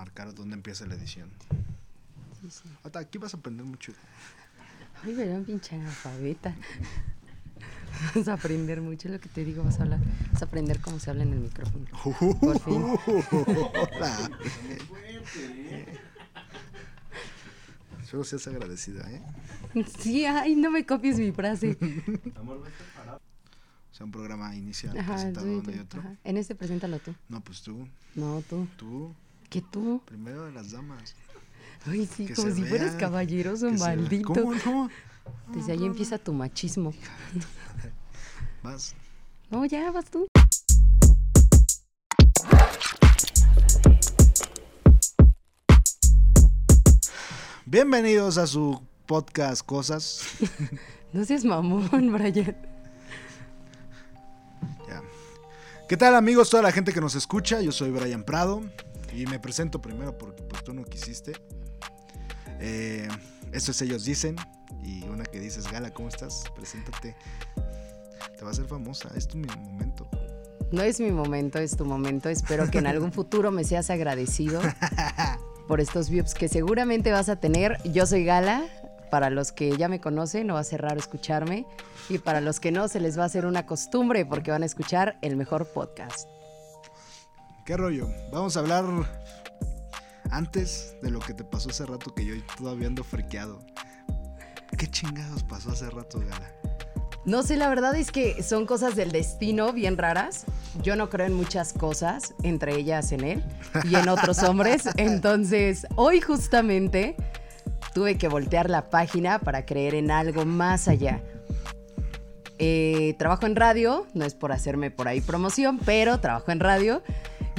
marcar dónde empieza la edición. Sí, sí. Aquí vas a aprender mucho. Ay, verán, pinche analfabeta. Vas a aprender mucho lo que te digo, vas a hablar. Vas a aprender cómo se habla en el micrófono. Por fin. Hola. Solo seas agradecida, ¿eh? Sí, ay, no me copies mi frase. O sea, un programa inicial Ajá, presentado sí, uno y tú, otro. ajá. En este preséntalo tú. No, pues tú, No, tú. tú, ¿Qué tú? primero de las damas. Ay, sí, Que como si fueras vea, caballeroso, que maldito. ¿Cómo no? Desde ahí empieza tu machismo. Vas. No, ya vas tú. Bienvenidos a su podcast Cosas. No seas mamón, Brian. Ya. ¿Qué tal amigos? Toda la gente que nos escucha. Yo soy Brian Prado. Y me presento primero porque pues tú no quisiste. Eh, esto es Ellos Dicen. Y una que dices, Gala, ¿cómo estás? Preséntate. Te va a hacer famosa. Es tu mi momento. No es mi momento, es tu momento. Espero que en algún futuro me seas agradecido por estos views que seguramente vas a tener. Yo soy Gala. Para los que ya me conocen, no va a ser raro escucharme. Y para los que no, se les va a hacer una costumbre porque van a escuchar el mejor podcast. ¿Qué rollo? Vamos a hablar antes de lo que te pasó hace rato que yo todavía ando friqueado. ¿Qué chingados pasó hace rato, Gala? No sé, la verdad es que son cosas del destino bien raras. Yo no creo en muchas cosas, entre ellas en él y en otros hombres. Entonces, hoy justamente tuve que voltear la página para creer en algo más allá. Eh, trabajo en radio, no es por hacerme por ahí promoción, pero trabajo en radio.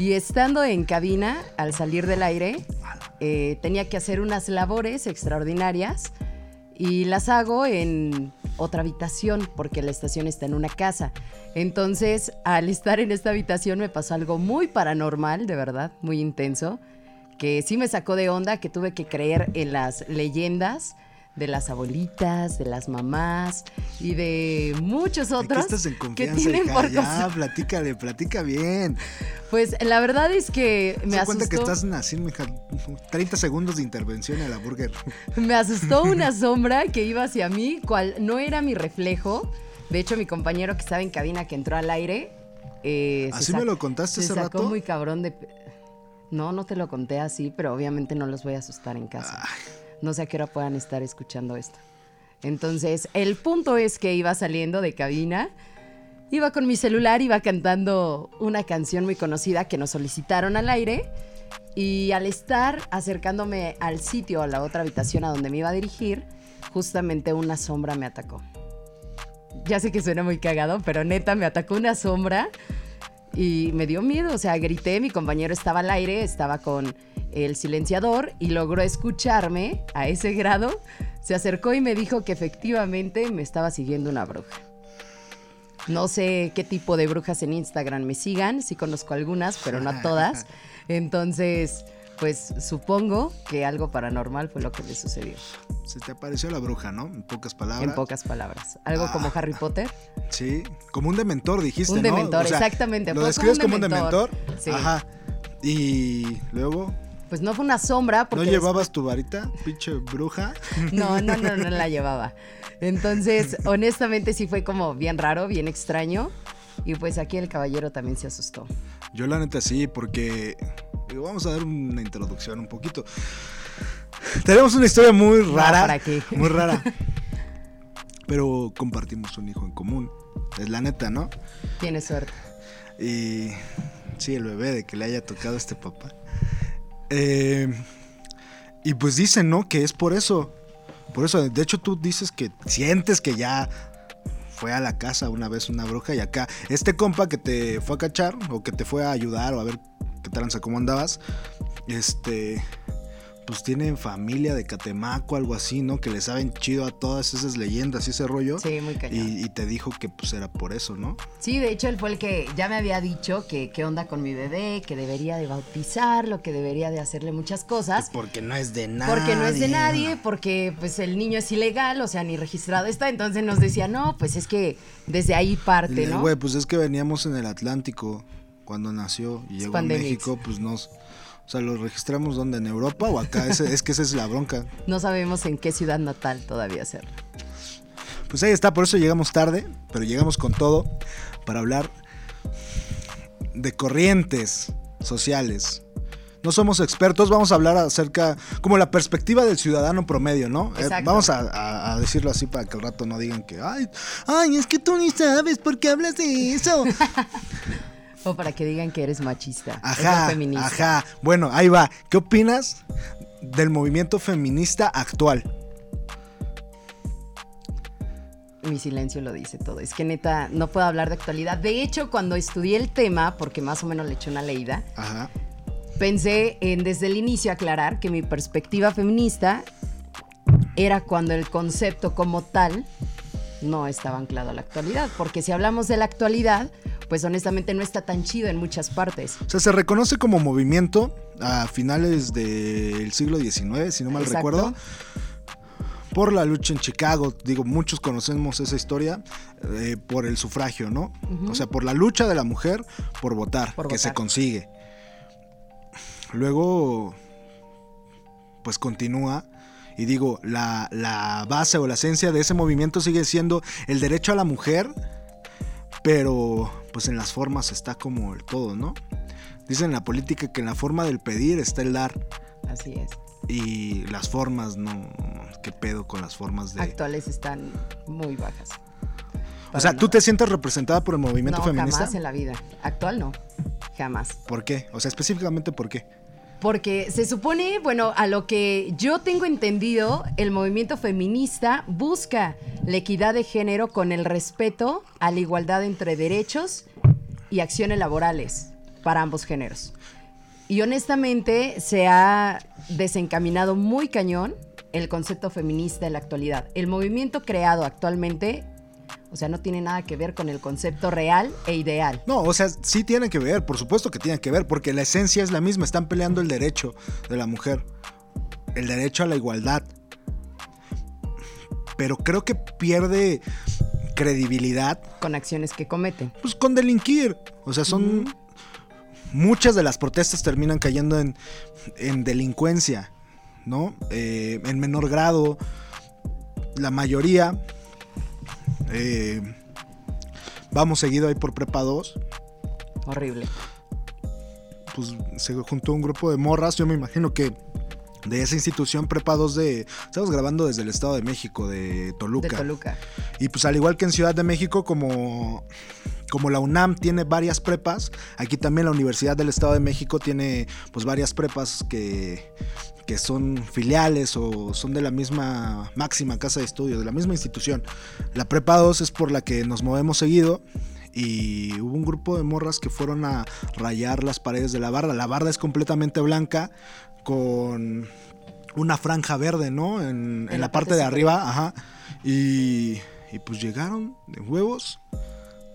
Y estando en cabina, al salir del aire, eh, tenía que hacer unas labores extraordinarias y las hago en otra habitación porque la estación está en una casa. Entonces, al estar en esta habitación me pasó algo muy paranormal, de verdad, muy intenso, que sí me sacó de onda, que tuve que creer en las leyendas de las abuelitas, de las mamás y de muchos ¿De qué otros estás en que confianza, tienen hija? por Ya, platícale, platica bien. Pues la verdad es que me Me cuenta que asustó. estás naciendo, mija. 30 segundos de intervención a la burger. Me asustó una sombra que iba hacia mí, cual no era mi reflejo. De hecho, mi compañero que estaba en cabina que entró al aire. eh, ¿Así me lo contaste se hace sacó rato? muy cabrón de. No, no te lo conté así, pero obviamente no los voy a asustar en casa. No sé a qué hora puedan estar escuchando esto. Entonces, el punto es que iba saliendo de cabina, iba con mi celular, iba cantando una canción muy conocida que nos solicitaron al aire. Y al estar acercándome al sitio, a la otra habitación a donde me iba a dirigir, justamente una sombra me atacó. Ya sé que suena muy cagado, pero neta me atacó una sombra y me dio miedo. O sea, grité, mi compañero estaba al aire, estaba con el silenciador y logró escucharme a ese grado. Se acercó y me dijo que efectivamente me estaba siguiendo una bruja. No sé qué tipo de brujas en Instagram me sigan, sí conozco algunas, pero no a todas. Entonces, pues supongo que algo paranormal fue lo que le sucedió. Se te apareció la bruja, ¿no? En pocas palabras. En pocas palabras. Algo como Ah. Harry Potter. Sí, como un dementor, dijiste, Un ¿no? dementor, exactamente, Lo describes como como un un dementor. dementor, sí. Ajá. Y luego, Pues no fue una sombra ¿no porque llevabas tu varita, pinche bruja? No, no, no, no la llevaba. Entonces, honestamente sí fue como bien raro, bien extraño. Y pues aquí el caballero también se asustó. Yo la neta sí, porque digo, vamos a dar una introducción un poquito. Tenemos una historia muy rara. ¿para qué? Muy rara. Pero compartimos un hijo en común. Es la neta, ¿no? Tiene suerte. Y sí, el bebé de que le haya tocado a este papá. Eh, y pues dicen, ¿no? Que es por eso. Por eso, de hecho tú dices que sientes que ya fue a la casa una vez una bruja y acá este compa que te fue a cachar o que te fue a ayudar o a ver qué tranza, cómo andabas, este, pues tienen familia de Catemaco, algo así, ¿no? Que le saben chido a todas esas leyendas y ese rollo. Sí, muy cañón. Y, y te dijo que pues era por eso, ¿no? Sí, de hecho él fue el que ya me había dicho que qué onda con mi bebé, que debería de bautizarlo, que debería de hacerle muchas cosas. Porque no es de nadie. Porque no es de nadie, porque pues el niño es ilegal, o sea, ni registrado está. Entonces nos decía, no, pues es que desde ahí parte, ¿no? Güey, pues es que veníamos en el Atlántico cuando nació y llegó a. México, pues nos... O sea, ¿lo registramos donde? ¿En Europa o acá? Es que esa es la bronca. No sabemos en qué ciudad natal todavía hacerlo. Pues ahí está, por eso llegamos tarde, pero llegamos con todo para hablar de corrientes sociales. No somos expertos, vamos a hablar acerca, como la perspectiva del ciudadano promedio, ¿no? Eh, vamos a, a- a decirlo así para que al rato no digan que, ay, ay, es que tú ni sabes por qué hablas de eso. O para que digan que eres machista. es Ajá, feminista. ajá. Bueno, ahí va. ¿Qué opinas del movimiento feminista actual? Mi silencio lo dice todo. Es que neta, no puedo hablar de actualidad. De hecho, cuando estudié el tema, porque más o menos le eché una leída, Ajá. pensé en desde el inicio aclarar que mi perspectiva feminista era cuando el concepto como tal no estaba anclado a la actualidad. Porque si hablamos de la actualidad, pues honestamente no está tan chido en muchas partes. O sea, se reconoce como movimiento a finales del siglo XIX, si no mal Exacto. recuerdo, por la lucha en Chicago. Digo, muchos conocemos esa historia eh, por el sufragio, ¿no? O sea, por la lucha de la mujer por votar, Por que se consigue. Luego, pues continúa. Y digo, la, la base o la esencia de ese movimiento sigue siendo el derecho a la mujer, pero pues en las formas está como el todo, ¿no? Dicen en la política que en la forma del pedir está el dar Así es. y las formas, no, qué pedo con las formas de... Actuales están muy bajas. O sea, ¿tú te sientes representada por el movimiento no, feminista? jamás en la vida. Actual no. Jamás. ¿Por qué? O sea, específicamente por qué. Porque se supone, bueno, a lo que yo tengo entendido, el movimiento feminista busca la equidad de género con el respeto a la igualdad entre derechos y acciones laborales para ambos géneros. Y honestamente se ha desencaminado muy cañón el concepto feminista en la actualidad. El movimiento creado actualmente, o sea, no tiene nada que ver con el concepto real e ideal. No, o sea, sí tiene que ver, por supuesto que tiene que ver, porque la esencia es la misma, están peleando el derecho de la mujer, el derecho a la igualdad. Pero creo que pierde credibilidad con acciones que cometen. pues con delinquir. O sea, son muchas de las protestas terminan cayendo en, en delincuencia, ¿no? Eh, en menor grado, la mayoría. Eh, vamos seguido ahí por prepa 2. Horrible. Pues se juntó un grupo de morras. Yo me imagino que de esa institución prepa 2 de. Estamos grabando desde el Estado de México, de Toluca. De Toluca. Y pues al igual que en Ciudad de México, como, como la UNAM tiene varias prepas, aquí también la Universidad del Estado de México tiene pues varias prepas que, que son filiales o son de la misma máxima casa de estudio, de la misma institución. La prepa 2 es por la que nos movemos seguido. Y hubo un grupo de morras que fueron a rayar las paredes de la barda. La barda es completamente blanca con una franja verde, ¿no? En, en la, parte, de arriba, ajá. Y, y pues llegaron de huevos.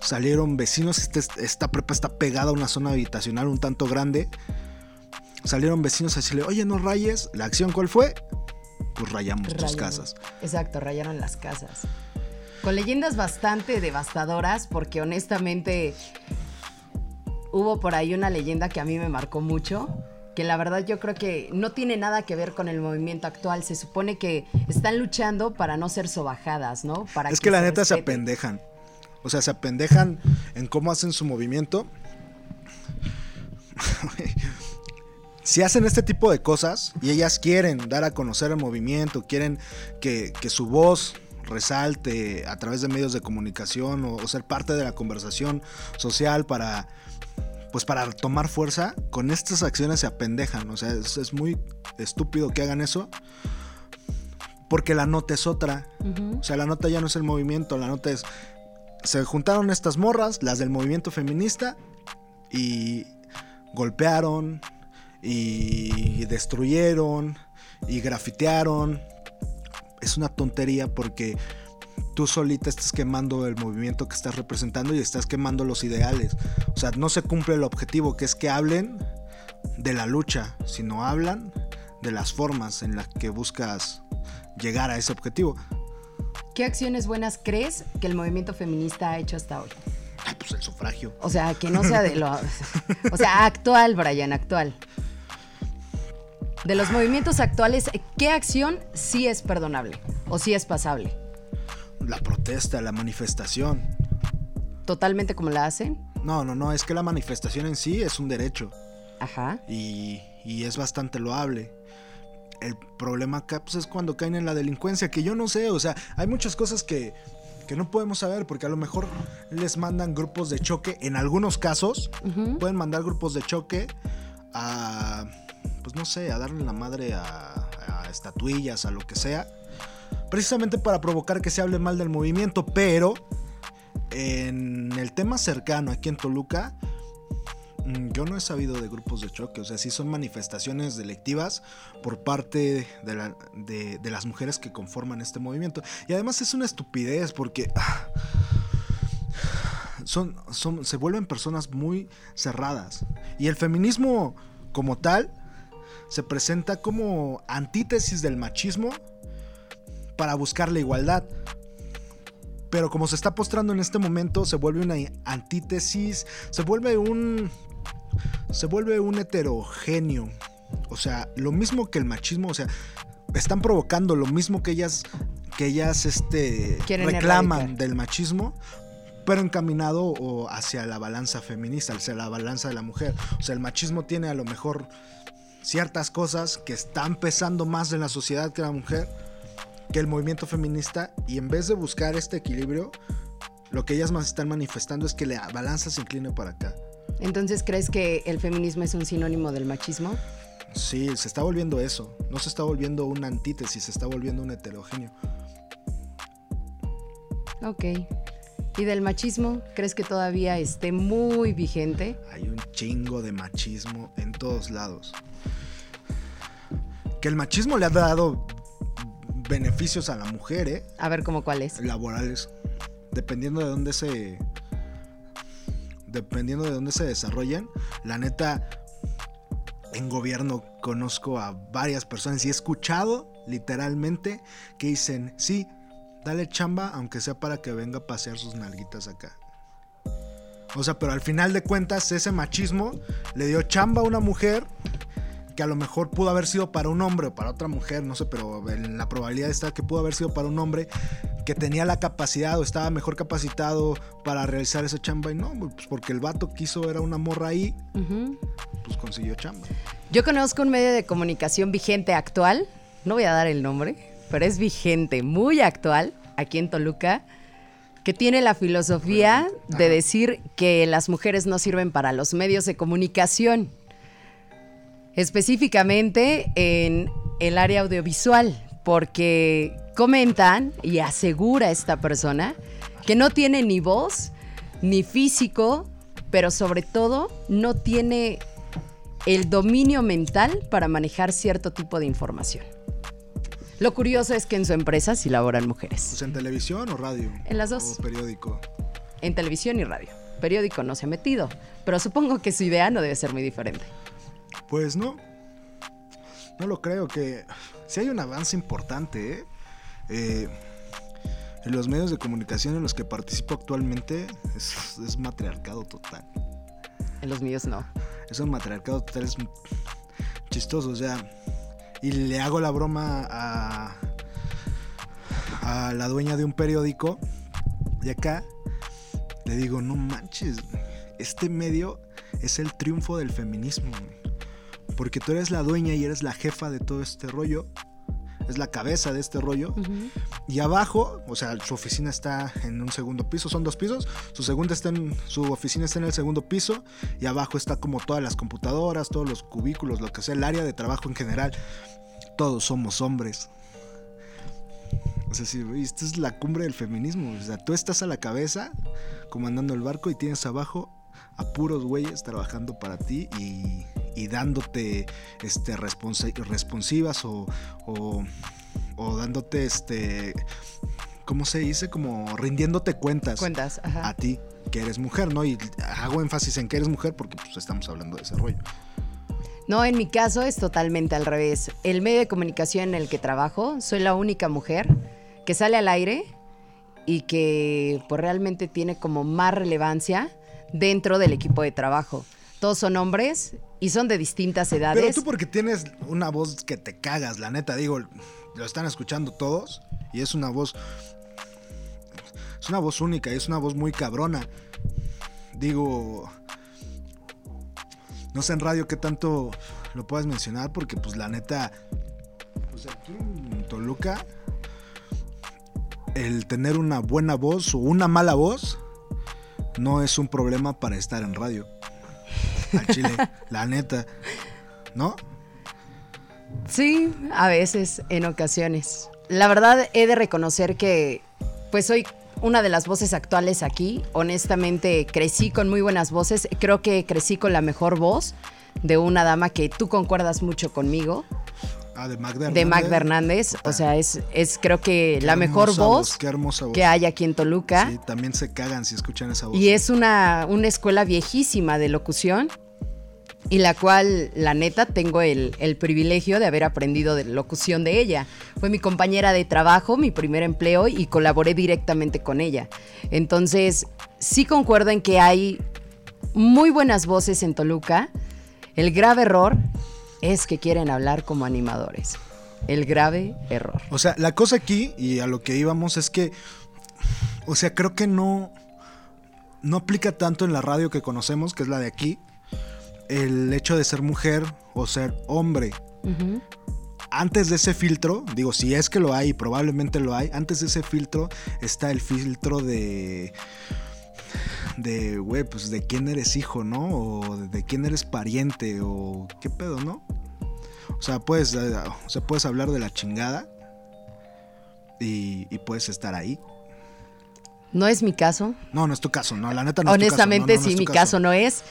Salieron vecinos. Este- esta prepa está pegada a una zona habitacional un tanto grande. Salieron vecinos a decirle, oye, no rayes. ¿La acción cuál fue? Pues rayamos tus Rayaron. casas. Exacto, rayaron las casas. Con leyendas bastante devastadoras, porque honestamente hubo por ahí una leyenda que a mí me marcó mucho, que la verdad yo creo que no tiene nada que ver con el movimiento actual. Se supone que están luchando para no ser sobajadas, ¿no? Para es que la neta se apendejan. O sea, se apendejan en cómo hacen su movimiento. si hacen este tipo de cosas y ellas quieren dar a conocer el movimiento, quieren que, que su voz resalte a través de medios de comunicación o, o ser parte de la conversación social para pues para tomar fuerza, con estas acciones se apendejan. O sea, es, es muy estúpido que hagan eso. Porque la nota es otra. O sea, la nota ya no es el movimiento, la nota es. Se juntaron estas morras, las del movimiento feminista, y golpearon, y destruyeron, y grafitearon. Es una tontería porque tú solita estás quemando el movimiento que estás representando y estás quemando los ideales. O sea, no se cumple el objetivo que es que hablen de la lucha, sino hablan de las formas en las que buscas llegar a ese objetivo. ¿Qué acciones buenas crees que el movimiento feminista ha hecho hasta hoy? Ay, pues el sufragio. O sea, que no sea de lo... O sea, actual, Brian, actual. De los movimientos actuales, ¿qué acción sí es perdonable o sí es pasable? La protesta, la manifestación. ¿Totalmente como la hacen? No, no, no, es que la manifestación en sí es un derecho. Ajá. Y, y es bastante loable. El problema acá pues, es cuando caen en la delincuencia, que yo no sé, o sea, hay muchas cosas que, que no podemos saber, porque a lo mejor les mandan grupos de choque, en algunos casos, pueden mandar grupos de choque a, pues no sé, a darle la madre a, estatuillas, a lo que sea, precisamente para provocar que se hable mal del movimiento, pero en el tema cercano aquí en Toluca, mm, yo no he sabido de grupos de choque, o sea, sí son manifestaciones delictivas por parte de, la- de- de las mujeres que conforman este movimiento. Y además es una estupidez porque son, son, se vuelven personas muy cerradas. Y el feminismo como tal se presenta como antítesis del machismo para buscar la igualdad. Pero como se está postrando en este momento, se vuelve una antítesis, se vuelve un. Se vuelve un heterogéneo. O sea, lo mismo que el machismo, o sea, están provocando lo mismo que ellas, que ellas este, Quieren reclaman erradicar. del machismo, pero encaminado o hacia la balanza feminista, hacia la balanza de la mujer. O sea, el machismo tiene a lo mejor ciertas cosas que están pesando más en la sociedad que la mujer, que el movimiento feminista, y en vez de buscar este equilibrio, lo que ellas más están manifestando es que la balanza se incline para acá. Entonces, ¿crees que el feminismo es un sinónimo del machismo? Sí, se está volviendo eso. No se está volviendo una antítesis, se está volviendo un heterogéneo. Ok. ¿Y del machismo? ¿Crees que todavía esté muy vigente? Hay un chingo de machismo en todos lados. Que el machismo le ha dado beneficios a la mujer, ¿eh? A ver cómo cuál es. laborales, dependiendo de dónde se dependiendo de dónde se desarrollen, la neta en gobierno conozco a varias personas y he escuchado literalmente que dicen, "Sí, dale chamba aunque sea para que venga a pasear sus nalguitas acá." O sea, pero al final de cuentas ese machismo le dio chamba a una mujer que a lo mejor pudo haber sido para un hombre o para otra mujer, no sé, pero en la probabilidad está que pudo haber sido para un hombre que tenía la capacidad o estaba mejor capacitado para realizar esa chamba. Y no, pues porque el vato quiso era una morra ahí, pues consiguió chamba. Yo conozco un medio de comunicación vigente actual, no voy a dar el nombre, pero es vigente, muy actual, aquí en Toluca, que tiene la filosofía de decir que las mujeres no sirven para los medios de comunicación, específicamente en el área audiovisual, porque comentan y asegura esta persona que no tiene ni voz, ni físico, pero sobre todo no tiene el dominio mental para manejar cierto tipo de información. Lo curioso es que en su empresa sí laboran mujeres. Pues en televisión o radio. En las dos. O periódico. En televisión y radio. Periódico no se ha metido, pero supongo que su idea no debe ser muy diferente. Pues no. No lo creo que si hay un avance importante, ¿eh? Eh, en los medios de comunicación en los que participo actualmente es, es matriarcado total. En los míos no. Es un matriarcado total, es chistoso, o sea. Y le hago la broma a, a la dueña de un periódico de acá. Le digo, no manches, este medio es el triunfo del feminismo. Porque tú eres la dueña y eres la jefa de todo este rollo. Es la cabeza de este rollo. Y abajo, o sea, su oficina está en un segundo piso, son dos pisos. Su segunda está en, su oficina está en el segundo piso y abajo está como todas las computadoras, todos los cubículos, lo que sea, el área de trabajo en general. Todos somos hombres. O sea, sí, güey, esta es la cumbre del feminismo. O sea, tú estás a la cabeza comandando el barco y tienes abajo a puros güeyes trabajando para ti y, y dándote este, responsa- responsivas o, o, o dándote, este, ¿cómo se dice? Como rindiéndote cuentas Cuentas, ajá. a ti, que eres mujer, ¿no? Y hago énfasis en que eres mujer porque pues, estamos hablando de ese rollo. No, en mi caso es totalmente al revés. El medio de comunicación en el que trabajo, soy la única mujer que sale al aire y que pues, realmente tiene como más relevancia dentro del equipo de trabajo. Todos son hombres y son de distintas edades. Pero tú porque tienes una voz que te cagas, la neta, digo, lo están escuchando todos y es una voz es una voz única y es una voz muy cabrona. Digo, no sé en radio qué tanto lo puedes mencionar porque pues la neta pues aquí en Toluca el tener una buena voz o una mala voz no es un problema para estar en radio. Al chile, la neta. ¿No? Sí, a veces, en ocasiones. La verdad he de reconocer que pues soy una de las voces actuales aquí. Honestamente, crecí con muy buenas voces. Creo que crecí con la mejor voz de una dama que tú concuerdas mucho conmigo. Ah, de Magda De Hernández. Magda Hernández. O sea, es, es creo que Qué la mejor hermosa voz Qué hermosa voz. que hay aquí en Toluca. Sí, también se cagan si escuchan esa voz. Y es una, una escuela viejísima de locución y la cual, la neta, tengo el, el privilegio de haber aprendido de locución de ella. Fue mi compañera de trabajo, mi primer empleo y colaboré directamente con ella. Entonces, sí concuerdo en que hay muy buenas voces en Toluca. El grave error es que quieren hablar como animadores. El grave error. O sea, la cosa aquí, y a lo que íbamos, es que. O sea, creo que no. No aplica tanto en la radio que conocemos, que es la de aquí. El hecho de ser mujer o ser hombre. Antes de ese filtro, digo, si es que lo hay, probablemente lo hay, antes de ese filtro está el filtro de. De, güey, pues de quién eres hijo, ¿no? O de quién eres pariente, o qué pedo, ¿no? O sea, puedes, eh, o sea, puedes hablar de la chingada y, y puedes estar ahí. No es mi caso. No, no es tu caso, no, la neta no Honestamente, es tu caso. no, no, no sí, es tu mi caso no es.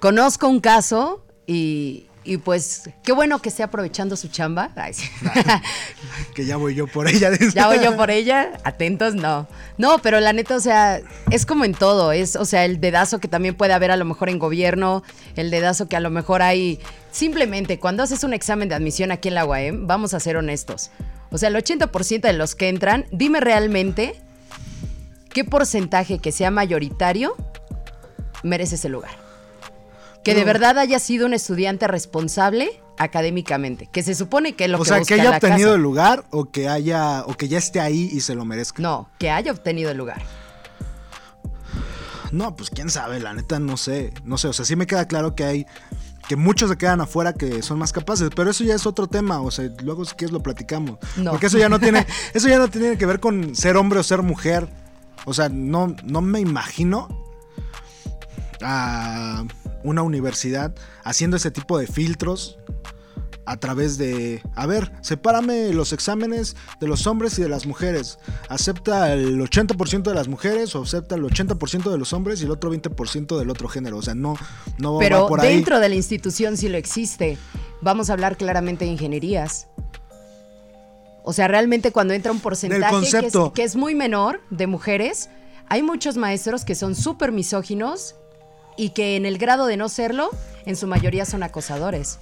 Conozco un caso y, y pues qué bueno que esté aprovechando su chamba. Ay, sí. Que ya voy yo por ella. ya voy yo por ella. Atentos, no. No, pero la neta, o sea, es como en todo. Es, o sea, el dedazo que también puede haber a lo mejor en gobierno, el dedazo que a lo mejor hay. Simplemente, cuando haces un examen de admisión aquí en la UAM, vamos a ser honestos. O sea, el 80% de los que entran, dime realmente qué porcentaje que sea mayoritario merece ese lugar. Que de verdad haya sido un estudiante responsable académicamente, que se supone que es lo O que sea, busca que haya la obtenido casa. el lugar o que haya o que ya esté ahí y se lo merezca. No, que haya obtenido el lugar. No, pues quién sabe, la neta no sé, no sé, o sea, sí me queda claro que hay que muchos se quedan afuera que son más capaces, pero eso ya es otro tema, o sea, luego si quieres lo platicamos. No. Porque eso ya no tiene eso ya no tiene que ver con ser hombre o ser mujer. O sea, no no me imagino a una universidad haciendo ese tipo de filtros a través de, a ver, sepárame los exámenes de los hombres y de las mujeres. Acepta el 80% de las mujeres o acepta el 80% de los hombres y el otro 20% del otro género. O sea, no, no va Pero por ahí. dentro de la institución sí lo existe. Vamos a hablar claramente de ingenierías. O sea, realmente cuando entra un porcentaje que es, que es muy menor de mujeres, hay muchos maestros que son súper misóginos y que en el grado de no serlo, en su mayoría son acosadores.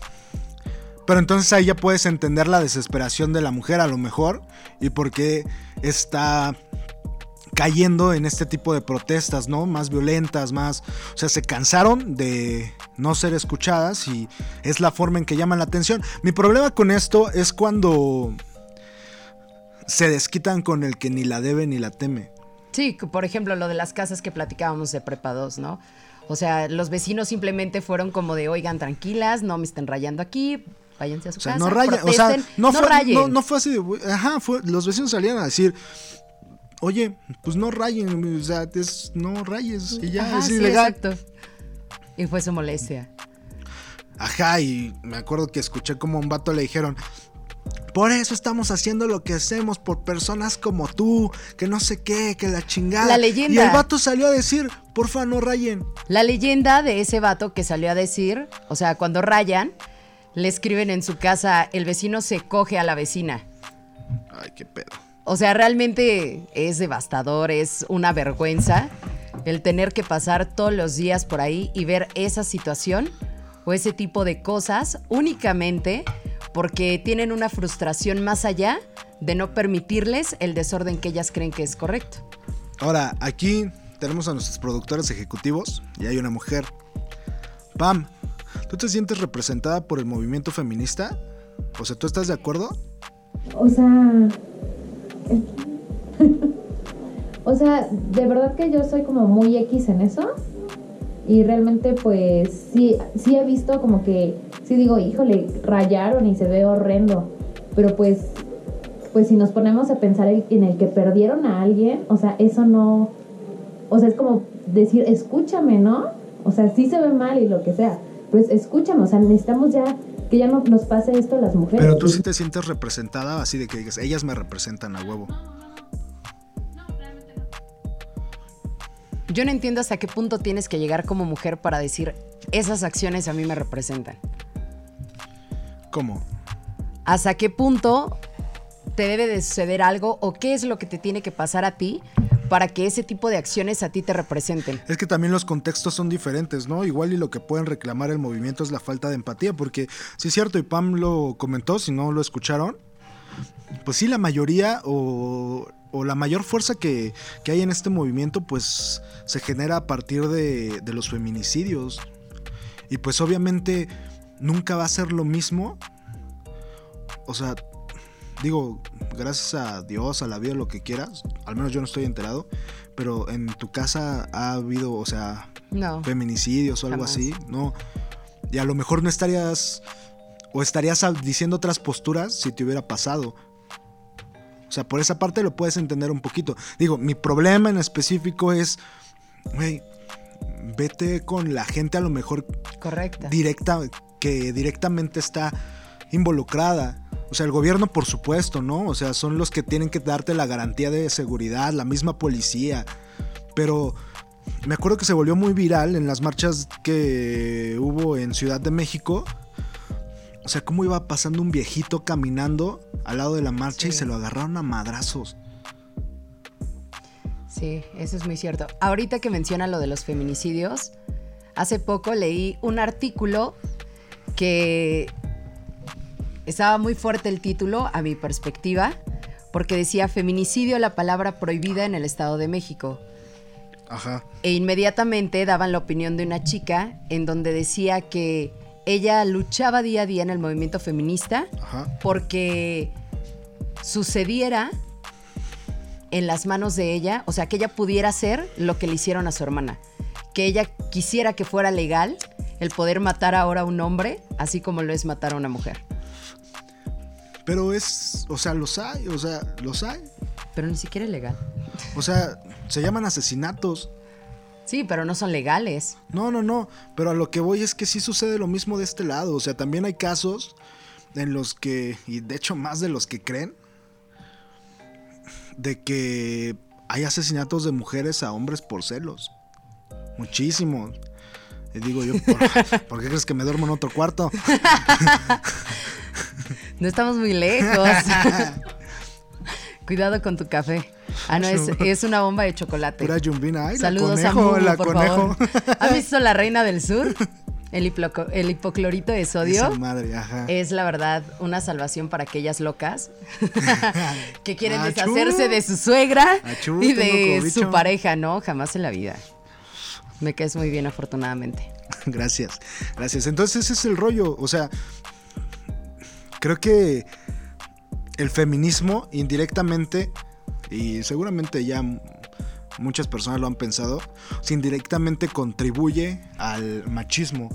Pero entonces ahí ya puedes entender la desesperación de la mujer a lo mejor y por qué está cayendo en este tipo de protestas, ¿no? Más violentas, más... O sea, se cansaron de no ser escuchadas y es la forma en que llaman la atención. Mi problema con esto es cuando se desquitan con el que ni la debe ni la teme. Sí, por ejemplo, lo de las casas que platicábamos de Prepa 2, ¿no? O sea, los vecinos simplemente fueron como de, oigan, tranquilas, no me estén rayando aquí, váyanse a su O sea, casa, no rayen, o sea, protesten, no, fue, rayen. no, no fue así de, ajá, fue, los vecinos salían a decir, oye, pues no rayen, o sea, es- no rayes, y ya Ajá, es sí, ilegal. exacto. Y fue su molestia. Ajá, y me acuerdo que escuché como a un vato le dijeron, por eso estamos haciendo lo que hacemos por personas como tú, que no sé qué, que la chingada. La leyenda. Y el vato salió a decir, porfa, no rayen. La leyenda de ese vato que salió a decir, o sea, cuando rayan, le escriben en su casa, el vecino se coge a la vecina. Ay, qué pedo. O sea, realmente es devastador, es una vergüenza el tener que pasar todos los días por ahí y ver esa situación o ese tipo de cosas únicamente porque tienen una frustración más allá de no permitirles el desorden que ellas creen que es correcto. Ahora, aquí tenemos a nuestros productores ejecutivos y hay una mujer. Pam, ¿tú te sientes representada por el movimiento feminista? O sea, ¿tú estás de acuerdo? O sea... o sea, de verdad que yo soy como muy X en eso. Y realmente pues sí, sí he visto como que, sí digo, híjole, rayaron y se ve horrendo. Pero pues, pues si nos ponemos a pensar en el que perdieron a alguien, o sea, eso no, o sea, es como decir, escúchame, ¿no? O sea, sí se ve mal y lo que sea, pues escúchame, o sea, necesitamos ya que ya no nos pase esto a las mujeres. Pero tú sí te sientes representada así de que digas, ellas me representan a huevo. Yo no entiendo hasta qué punto tienes que llegar como mujer para decir, esas acciones a mí me representan. ¿Cómo? ¿Hasta qué punto te debe de suceder algo o qué es lo que te tiene que pasar a ti para que ese tipo de acciones a ti te representen. Es que también los contextos son diferentes, ¿no? Igual y lo que pueden reclamar el movimiento es la falta de empatía, porque sí es cierto, y Pam lo comentó, si no lo escucharon, pues sí, la mayoría o, la mayor fuerza que, hay en este movimiento, pues se genera a partir de, de los feminicidios. Y pues obviamente nunca va a ser lo mismo. O sea, digo, gracias a Dios, a la vida, lo que quieras, al menos yo no estoy enterado, pero en tu casa ha habido, o sea, feminicidios o algo así, ¿no? Y a lo mejor no estarías, o estarías diciendo otras posturas si te hubiera pasado. O sea, por esa parte lo puedes entender un poquito. Digo, mi problema en específico es, güey, vete con la gente a lo mejor correcta directa que directamente está involucrada o sea, el gobierno, por supuesto, ¿no? O sea, son los que tienen que darte la garantía de seguridad, la misma policía. Pero me acuerdo que se volvió muy viral en las marchas que hubo en Ciudad de México. O sea, cómo iba pasando un viejito caminando al lado de la marcha y se lo agarraron a madrazos. Sí, eso es muy cierto. Ahorita que menciona lo de los feminicidios, hace poco leí un artículo que estaba muy fuerte el título, a mi perspectiva, porque decía feminicidio, la palabra prohibida en el Estado de México. Ajá. E inmediatamente daban la opinión de una chica en donde decía que ella luchaba día a día en el movimiento feminista porque sucediera en las manos de ella, o sea, que ella pudiera hacer lo que le hicieron a su hermana, que ella quisiera que fuera legal el poder matar ahora a un hombre, así como lo es matar a una mujer. Pero es, o sea, los hay, o sea, los hay. Pero ni siquiera es legal. O sea, se llaman asesinatos. Sí, pero no son legales. No, no, no. Pero a lo que voy es que sí sucede lo mismo de este lado. O sea, también hay casos en los que, y de hecho más de los que creen, de que hay asesinatos de mujeres a hombres por celos. Muchísimos. Y digo yo, ¿por qué crees que me duermo en otro cuarto? No estamos muy lejos. Cuidado con tu café. Ah, no, es, una bomba de chocolate. Pura yumbina. Saludos a Mugu, por favor. ¿Has visto La Reina del Sur? El, hipoclorito de sodio. Esa madre, ajá. Es la verdad una salvación para aquellas locas que quieren deshacerse de su suegra y de su pareja, ¿no? Jamás en la vida. Me caes muy bien, afortunadamente. Gracias, gracias. Entonces ese es el rollo. O sea, creo que el feminismo indirectamente, y seguramente ya muchas personas lo han pensado, indirectamente contribuye al machismo.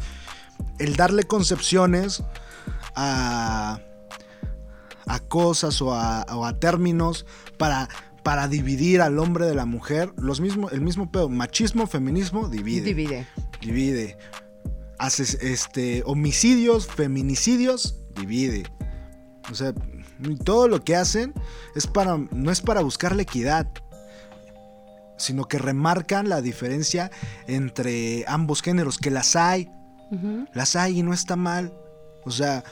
El darle concepciones a, a cosas o a, términos para, para dividir al hombre de la mujer, los mismo, el mismo pedo, machismo, feminismo, divide. Divide. Divide. Haces este, homicidios, feminicidios, divide. O sea, todo lo que hacen es para, no es para buscar la equidad, sino que remarcan la diferencia entre ambos géneros, que las hay, las hay y no está mal. O sea,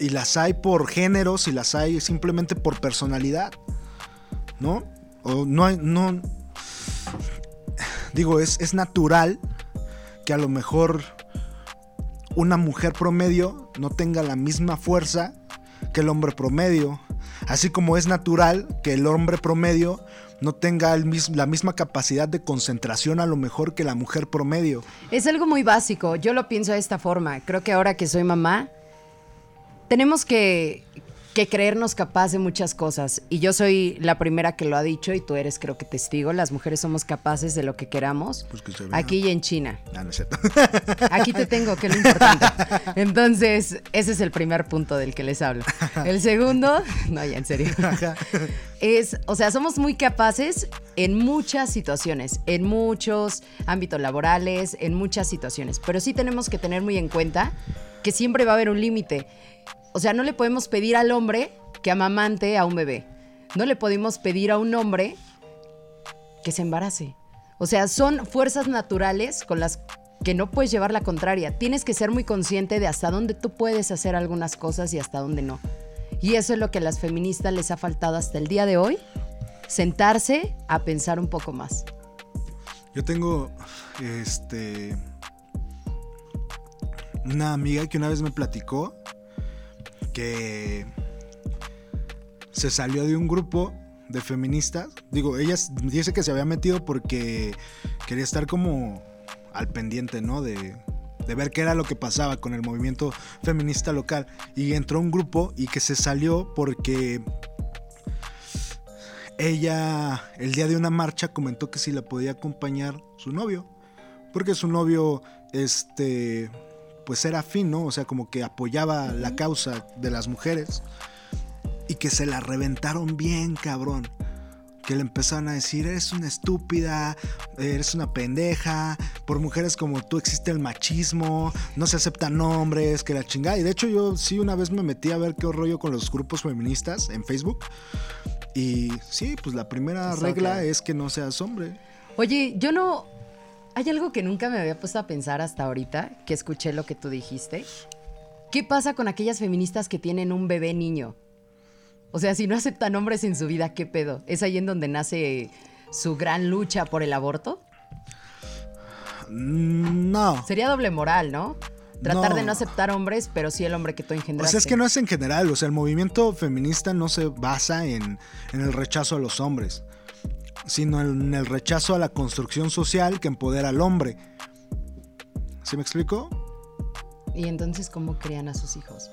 y las hay por géneros y las hay simplemente por personalidad, ¿no? O no hay, no, digo, es, es natural que a lo mejor una mujer promedio no tenga la misma fuerza que el hombre promedio. Así como es natural que el hombre promedio no tenga el mis- la misma capacidad de concentración a lo mejor que la mujer promedio. Es algo muy básico. Yo lo pienso de esta forma. Creo que ahora que soy mamá, tenemos que, que creernos capaz de muchas cosas. Y yo soy la primera que lo ha dicho y tú eres creo que testigo. Las mujeres somos capaces de lo que queramos. Pues que. Aquí y en China. Ah, no es cierto. Aquí te tengo, que es lo importante. Entonces, ese es el primer punto del que les hablo. El segundo, no, ya en serio, es, o sea, somos muy capaces en muchas situaciones, en muchos ámbitos laborales, en muchas situaciones, pero sí tenemos que tener muy en cuenta que siempre va a haber un límite. O sea, no le podemos pedir al hombre que amamante a un bebé. No le podemos pedir a un hombre que se embarace. O sea, son fuerzas naturales con las que no puedes llevar la contraria. Tienes que ser muy consciente de hasta dónde tú puedes hacer algunas cosas y hasta dónde no. Y eso es lo que a las feministas les ha faltado hasta el día de hoy, sentarse a pensar un poco más. Yo tengo este una amiga que una vez me platicó que se salió de un grupo de feministas. Digo, ella dice que se había metido porque quería estar como al pendiente, ¿no? De, de ver qué era lo que pasaba con el movimiento feminista local. Y entró un grupo y que se salió porque ella el día de una marcha comentó que si la podía acompañar su novio. Porque su novio, este, pues era afín, ¿no? O sea, como que apoyaba la causa de las mujeres. Y que se la reventaron bien, cabrón. Que le empezaron a decir, eres una estúpida, eres una pendeja, por mujeres como tú existe el machismo, no se aceptan hombres, que la chingada. Y de hecho yo sí una vez me metí a ver qué rollo con los grupos feministas en Facebook. Y sí, pues la primera regla es que no seas hombre. Oye, yo no... Hay algo que nunca me había puesto a pensar hasta ahorita, que escuché lo que tú dijiste. ¿Qué pasa con aquellas feministas que tienen un bebé niño? O sea, si no aceptan hombres en su vida, ¿qué pedo? ¿Es ahí en donde nace su gran lucha por el aborto? Mm, No. Sería doble moral, ¿no? Tratar de No. aceptar hombres, pero sí el hombre que tú O engendraste. sea, es que no es en general, o sea, el movimiento feminista no se basa en, en el rechazo a los hombres, sino en el rechazo a la construcción social que empodera al hombre. ¿Sí me explico? ¿Y entonces cómo crían a sus hijos?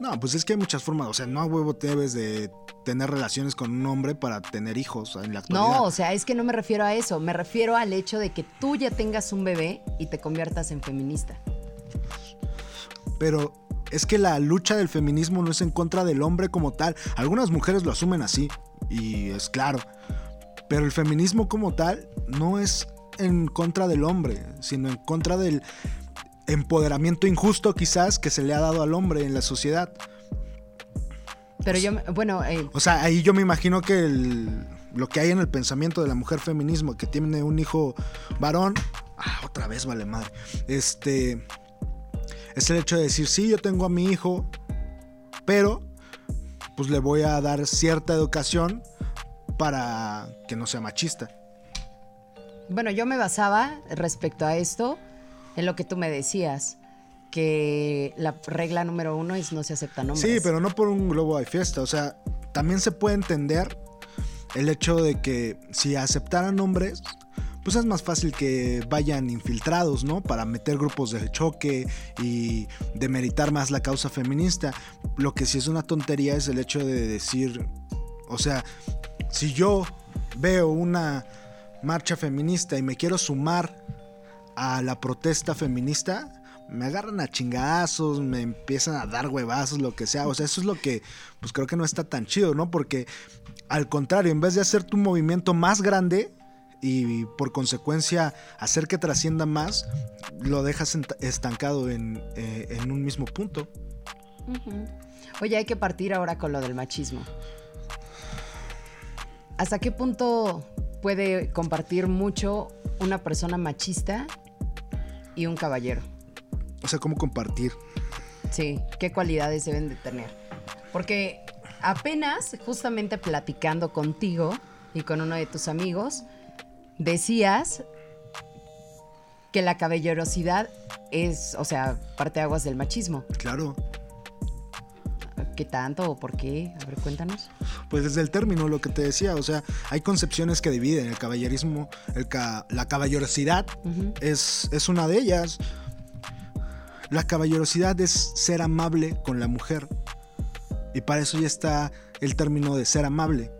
No, pues es que hay muchas formas, o sea, no a huevo te debes de tener relaciones con un hombre para tener hijos en la actualidad. No, o sea, es que no me refiero a eso. Me refiero al hecho de que tú ya tengas un bebé y te conviertas en feminista. Pero es que la lucha del feminismo no es en contra del hombre como tal. Algunas mujeres lo asumen así, y es claro. Pero el feminismo como tal no es en contra del hombre, sino en contra del empoderamiento injusto quizás que se le ha dado al hombre en la sociedad. Pero yo, me- bueno, eh, O sea, ahí yo me imagino que el- lo que hay en el pensamiento de la mujer feminismo que tiene un hijo varón, ah, otra vez vale madre, este, es el hecho de decir, sí, yo tengo a mi hijo, pero pues le voy a dar cierta educación para que no sea machista. bueno, yo me basaba respecto a esto en lo que tú me decías, que la regla número uno es no se aceptan hombres. Sí, pero no por un globo de fiesta. O sea, también se puede entender el hecho de que si aceptaran hombres, pues es más fácil que vayan infiltrados, ¿no? Para meter grupos de choque y demeritar más la causa feminista. Lo que sí es una tontería es el hecho de decir, o sea, si yo veo una marcha feminista y me quiero sumar a la protesta feminista, me agarran a chingazos, me empiezan a dar huevazos, lo que sea. O sea, eso es lo que, pues creo que no está tan chido, ¿no? Porque al contrario, en vez de hacer tu movimiento más grande y por consecuencia hacer que trascienda más, lo dejas estancado en, eh, en un mismo punto. Oye, hay que partir ahora con lo del machismo. ¿Hasta qué punto puede compartir mucho una persona machista y un caballero? O sea, cómo compartir. Sí, ¿qué cualidades deben de tener? Porque apenas, justamente platicando contigo y con uno de tus amigos, decías que la caballerosidad es, o sea, parte aguas del machismo. Claro. Qué tanto o por qué? A ver, cuéntanos. Pues desde el término, lo que te decía, o sea, hay concepciones que dividen. El caballerismo, el la caballerosidad es, es una de ellas. La caballerosidad es ser amable con la mujer. Y para eso ya está el término de ser amable.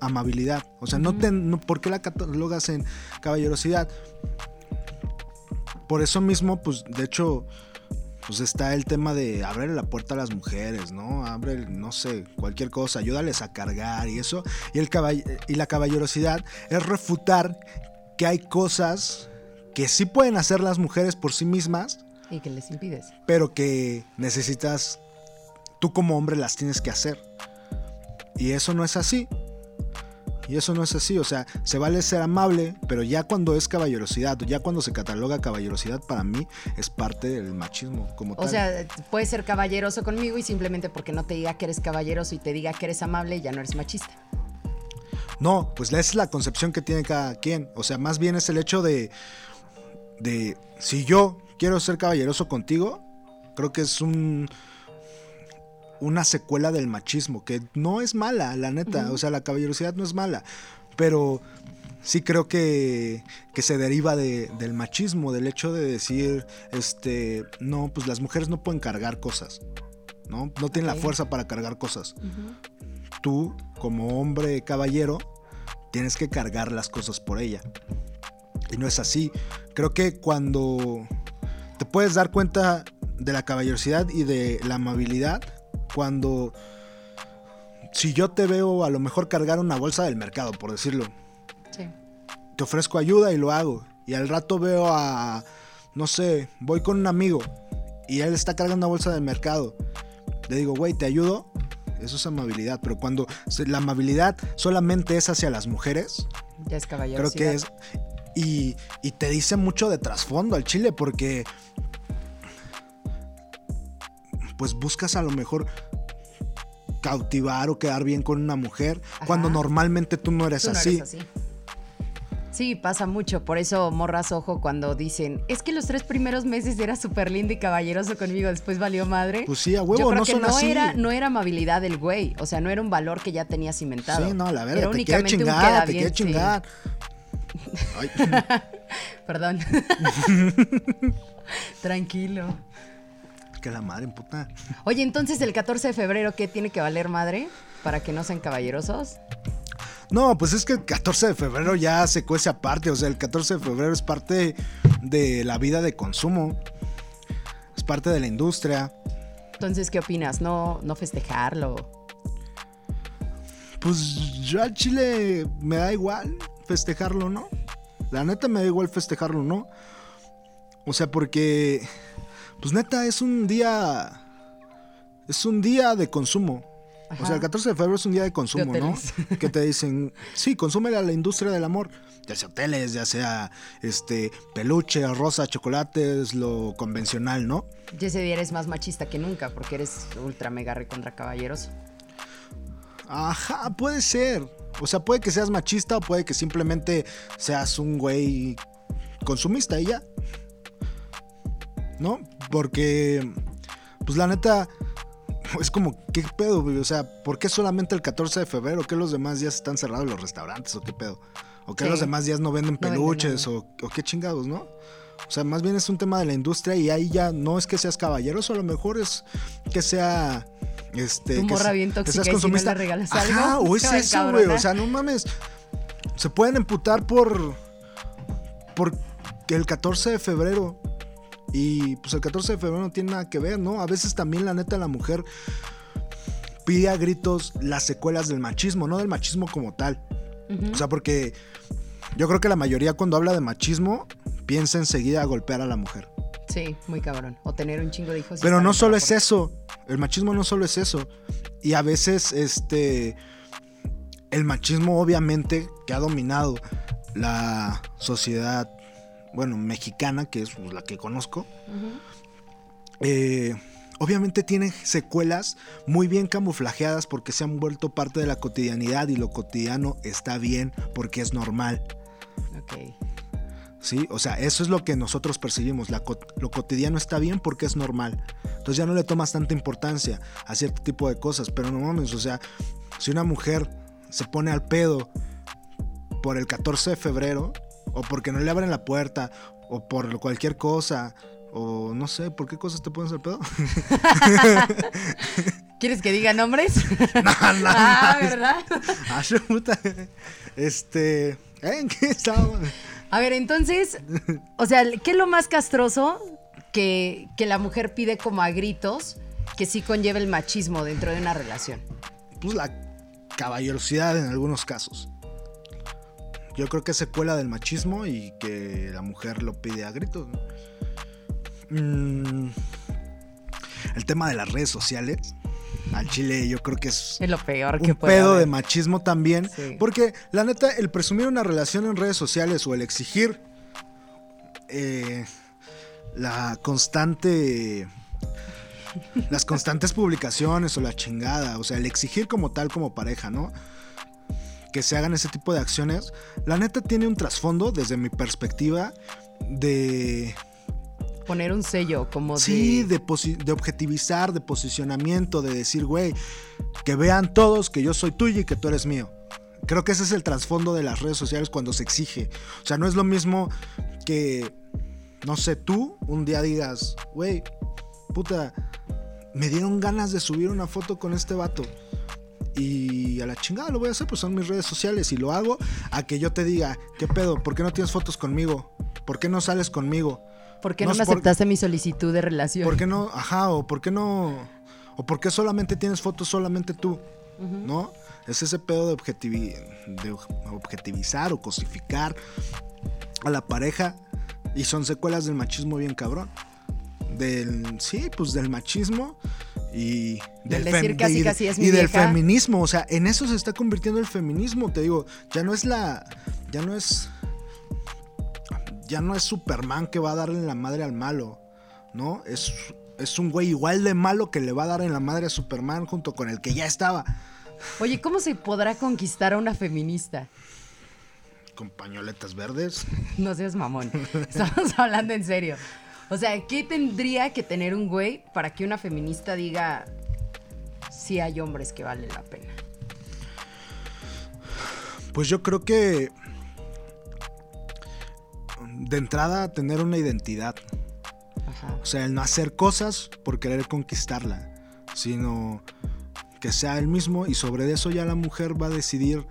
amabilidad. O sea, no, te, ¿por qué la catalogas en caballerosidad? Por eso mismo, pues de hecho, pues está el tema de abrir la puerta a las mujeres, ¿no? Abre, no sé, cualquier cosa, ayúdales a cargar y eso. Y, el y la caballerosidad es refutar que hay cosas que sí pueden hacer las mujeres por sí mismas. Y que les impides. Pero que necesitas, tú como hombre las tienes que hacer. Y eso no es así. Y eso no es así, o sea, se vale ser amable, pero ya cuando es caballerosidad, ya cuando se cataloga caballerosidad, para mí es parte del machismo como tal. O sea, puedes ser caballeroso conmigo y simplemente porque no te diga que eres caballeroso y te diga que eres amable, ya no eres machista. No, pues esa es la concepción que tiene cada quien. O sea, más bien es el hecho de, de si yo quiero ser caballeroso contigo, creo que es un una secuela del machismo, que no es mala, la neta, o sea, la caballerosidad no es mala, pero sí creo que, que se deriva de, del machismo, del hecho de decir, este, no, pues las mujeres no pueden cargar cosas, ¿no? No tienen la fuerza para cargar cosas. Tú, como hombre caballero, tienes que cargar las cosas por ella. Y no es así. Creo que cuando te puedes dar cuenta de la caballerosidad y de la amabilidad, cuando si yo te veo a lo mejor cargar una bolsa del mercado, por decirlo. Sí. Te ofrezco ayuda y lo hago. Y al rato veo a, no sé, voy con un amigo y él está cargando una bolsa del mercado. Le digo, güey, ¿te ayudo? Eso es amabilidad. Pero cuando la amabilidad solamente es hacia las mujeres. Ya es caballero. Creo que es. Y, y te dice mucho de trasfondo al chile porque pues buscas a lo mejor cautivar o quedar bien con una mujer cuando normalmente tú no eres así. Sí, pasa mucho. Por eso morras ojo cuando dicen, es que los tres primeros meses era súper lindo y caballeroso conmigo, después valió madre. Pues sí, a huevo, no son no así. Era, no era amabilidad del güey, o sea, no era un valor que ya tenía cimentado. Sí, no, la verdad, te quiere chingar, te quiere chingar. Perdón. Tranquilo la madre, puta. Oye, entonces el 14 de febrero, ¿qué tiene que valer madre para que no sean caballerosos? No, pues es que el 14 de febrero ya se cuece aparte. O sea, el 14 de febrero es parte de la vida de consumo. Es parte de la industria. Entonces, ¿qué opinas? ¿No, no festejarlo? Pues yo al Chile me da igual festejarlo, ¿no? La neta me da igual festejarlo, ¿no? O sea, porque pues neta, es un día. Es un día de consumo. O sea, el 14 de febrero es un día de consumo, ¿no? Que te dicen, sí, consume la industria del amor. Ya sea hoteles, ya sea este peluche, rosa, chocolates, lo convencional, ¿no? Y ese día eres más machista que nunca porque eres ultra mega recontra caballeroso. Ajá, puede ser. O sea, puede que seas machista o puede que simplemente seas un güey consumista y ya. ¿No? Porque, pues la neta, es como, ¿qué pedo, güey? O sea, ¿por qué solamente el 14 de febrero? ¿Qué los demás días están cerrados los restaurantes o qué pedo? ¿O qué los demás días no venden peluches o, qué chingados, no? O sea, más bien es un tema de la industria y ahí ya no es que seas caballeroso, a lo mejor es que sea este tu morra bien tóxica y si no le regalas Ajá, o es eso, güey, o sea, no mames. Se pueden emputar por por el 14 de febrero y pues el 14 de febrero no tiene nada que ver, ¿no? A veces también la neta la mujer pide a gritos las secuelas del machismo, no del machismo como tal. O sea, porque yo creo que la mayoría cuando habla de machismo piensa enseguida a golpear a la mujer. Sí, muy cabrón. O tener un chingo de hijos. Pero no solo es eso. El machismo no solo es eso. Y a veces, este. El machismo, obviamente, que ha dominado la sociedad bueno, mexicana, que es la que conozco, eh, obviamente tiene secuelas muy bien camuflajeadas porque se han vuelto parte de la cotidianidad y lo cotidiano está bien porque es normal. Ok. ¿sí? O sea, eso es lo que nosotros percibimos. La co- lo cotidiano está bien porque es normal. Entonces ya no le tomas tanta importancia a cierto tipo de cosas. Pero no mames, o sea, si una mujer se pone al pedo por el 14 de febrero, o porque no le abren la puerta, o por cualquier cosa, o no sé, ¿por qué cosas te pones al pedo? ¿Quieres que diga nombres? no, no, ah, no. ¿verdad? Ah, puta. Este. ¿eh? ¿En qué estaba? A ver, entonces, o sea, ¿qué es lo más castroso que, que la mujer pide como a gritos que sí conlleva el machismo dentro de una relación? Pues la caballerosidad en algunos casos. Yo creo que es secuela del machismo y que la mujer lo pide a gritos. ¿no? Mm, el tema de las redes sociales. Al chile yo creo que es Es lo peor que un puede pedo haber. de machismo también. Sí. Porque la neta, el presumir una relación en redes sociales o el exigir eh, la constante. Las constantes publicaciones o la chingada. O sea, el exigir como tal, como pareja, ¿no? Que se hagan ese tipo de acciones. La neta tiene un trasfondo, desde mi perspectiva, de Poner un sello como Sí, de... de, posi- de objetivizar, de posicionamiento, de decir, güey, que vean todos que yo soy tuyo y que tú eres mío. Creo que ese es el trasfondo de las redes sociales cuando se exige. O sea, no es lo mismo que, no sé, tú un día digas, güey, puta, me dieron ganas de subir una foto con este vato. Y a la chingada lo voy a hacer, pues son mis redes sociales y lo hago a que yo te diga, ¿qué pedo? ¿Por qué no tienes fotos conmigo? ¿Por qué no sales conmigo? ¿Por qué no me por- aceptaste mi solicitud de relación? ¿Por qué no? Ajá, o por qué no. O por qué solamente tienes fotos solamente tú, ¿no? Es ese pedo de, objetivi- de objetivizar o cosificar a la pareja y son secuelas del machismo bien cabrón. Del, sí, pues del machismo y Del decir casi, casi es mi y del feminismo, o sea, en eso se está convirtiendo el feminismo, te digo, ya no es la ya no es ya no es Superman que va a darle en la madre al malo, ¿no? Es, es un güey igual de malo que le va a dar en la madre a Superman junto con el que ya estaba. Oye, ¿cómo se podrá conquistar a una feminista? Con pañoletas verdes. No seas mamón. Estamos hablando en serio. O sea, ¿qué tendría que tener un güey para que una feminista diga sí hay hombres que valen la pena? Pues yo creo que de entrada tener una identidad. Ajá. O sea, el no hacer cosas por querer conquistarla, sino que sea él mismo y sobre eso ya la mujer va a decidir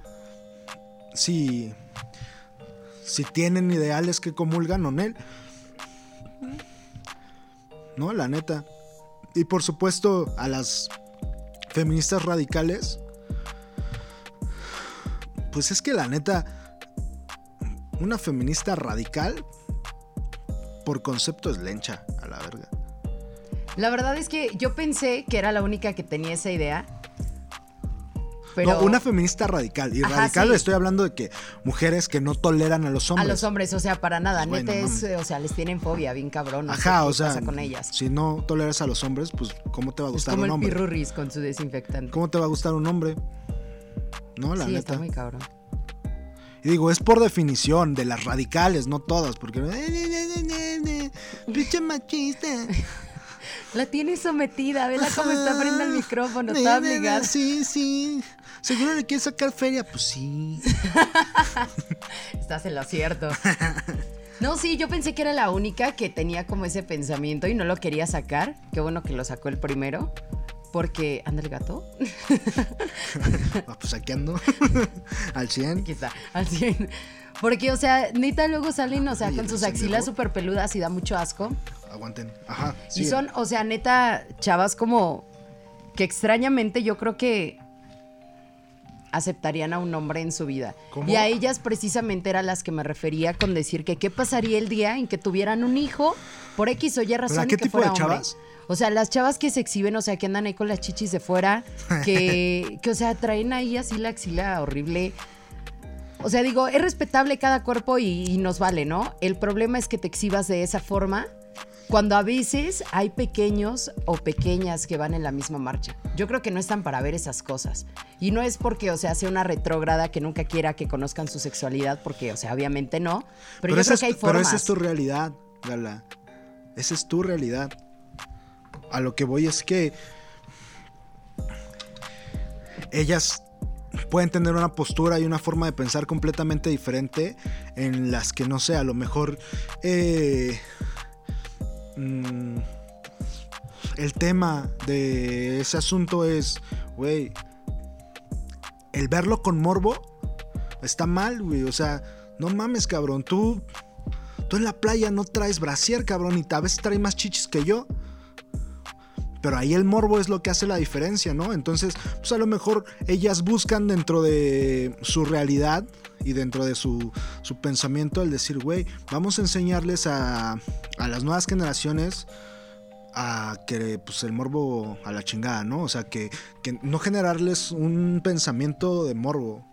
si, si tienen ideales que comulgan o no él. ¿No? La neta. Y por supuesto a las feministas radicales, pues es que la neta, una feminista radical por concepto es lencha, a la verga. La verdad es que yo pensé que era la única que tenía esa idea. Pero No, una feminista radical. Y Ajá, radical sí. estoy hablando de que mujeres que no toleran a los a hombres. los hombres, o sea, para nada. Pues, Neta bueno, es, eh, o sea, les tienen fobia, bien cabrón. No sé Ajá, qué o sea, pasa con ellas. si no toleras a los hombres, pues ¿cómo te va a Es gustar como un el hombre? pirurris con su desinfectante. ¿Cómo te va a gustar un hombre? No, la sí, neta. está muy cabrón. Y digo, es por definición de las radicales, no todas, porque pinche machista. La tiene sometida, vela cómo está frente al micrófono, está obligada. Sí, sí. Seguro le quiere sacar feria, pues sí. Estás en lo cierto. No, sí, yo pensé que era la única que tenía como ese pensamiento y no lo quería sacar. Qué bueno que lo sacó el primero. Porque, anda el gato. Ah, pues aquí ando. Al 100. Aquí está, al 100. Porque, o sea, neta luego salen, o sea, con sus ¿se axilas súper peludas y da mucho asco. Aguanten. Ajá. Y sigue. son, o sea, neta, chavas como que extrañamente yo creo que aceptarían a un hombre en su vida. ¿Cómo? Y a ellas precisamente eran las que me refería con decir que qué pasaría el día en que tuvieran un hijo por X o Y razón ¿Pero a y qué que tipo de hombre. chavas? O sea, las chavas que se exhiben, o sea, que andan ahí con las chichis de fuera, que, que o sea, traen ahí así la axila horrible. O sea, digo, es respetable cada cuerpo y, y nos vale, ¿no? El problema es que te exhibas de esa forma Cuando a veces hay pequeños o pequeñas que van en la misma marcha. Yo creo que no están para ver esas cosas. Y no es porque, o sea, sea una retrógrada que nunca quiera que conozcan su sexualidad, porque, o sea, obviamente no. Pero, yo creo que hay es, pero formas. esa es tu realidad, Gala. Esa es tu realidad. A lo que voy es que ellas pueden tener una postura y una forma de pensar completamente diferente en las que, no sé, a lo mejor eh, mm, el tema de ese asunto es, güey, el verlo con morbo está mal, güey. O sea, no mames, cabrón. Tú, tú en la playa no traes brasier, cabrón, y a veces traes más chichis que yo. Pero ahí el morbo es lo que hace la diferencia, ¿no? Entonces, pues a lo mejor ellas buscan dentro de su realidad y dentro de su, su pensamiento el decir, güey, vamos a enseñarles a, a las nuevas generaciones a que pues el morbo a la chingada, ¿no? O sea, que, que no generarles un pensamiento de morbo.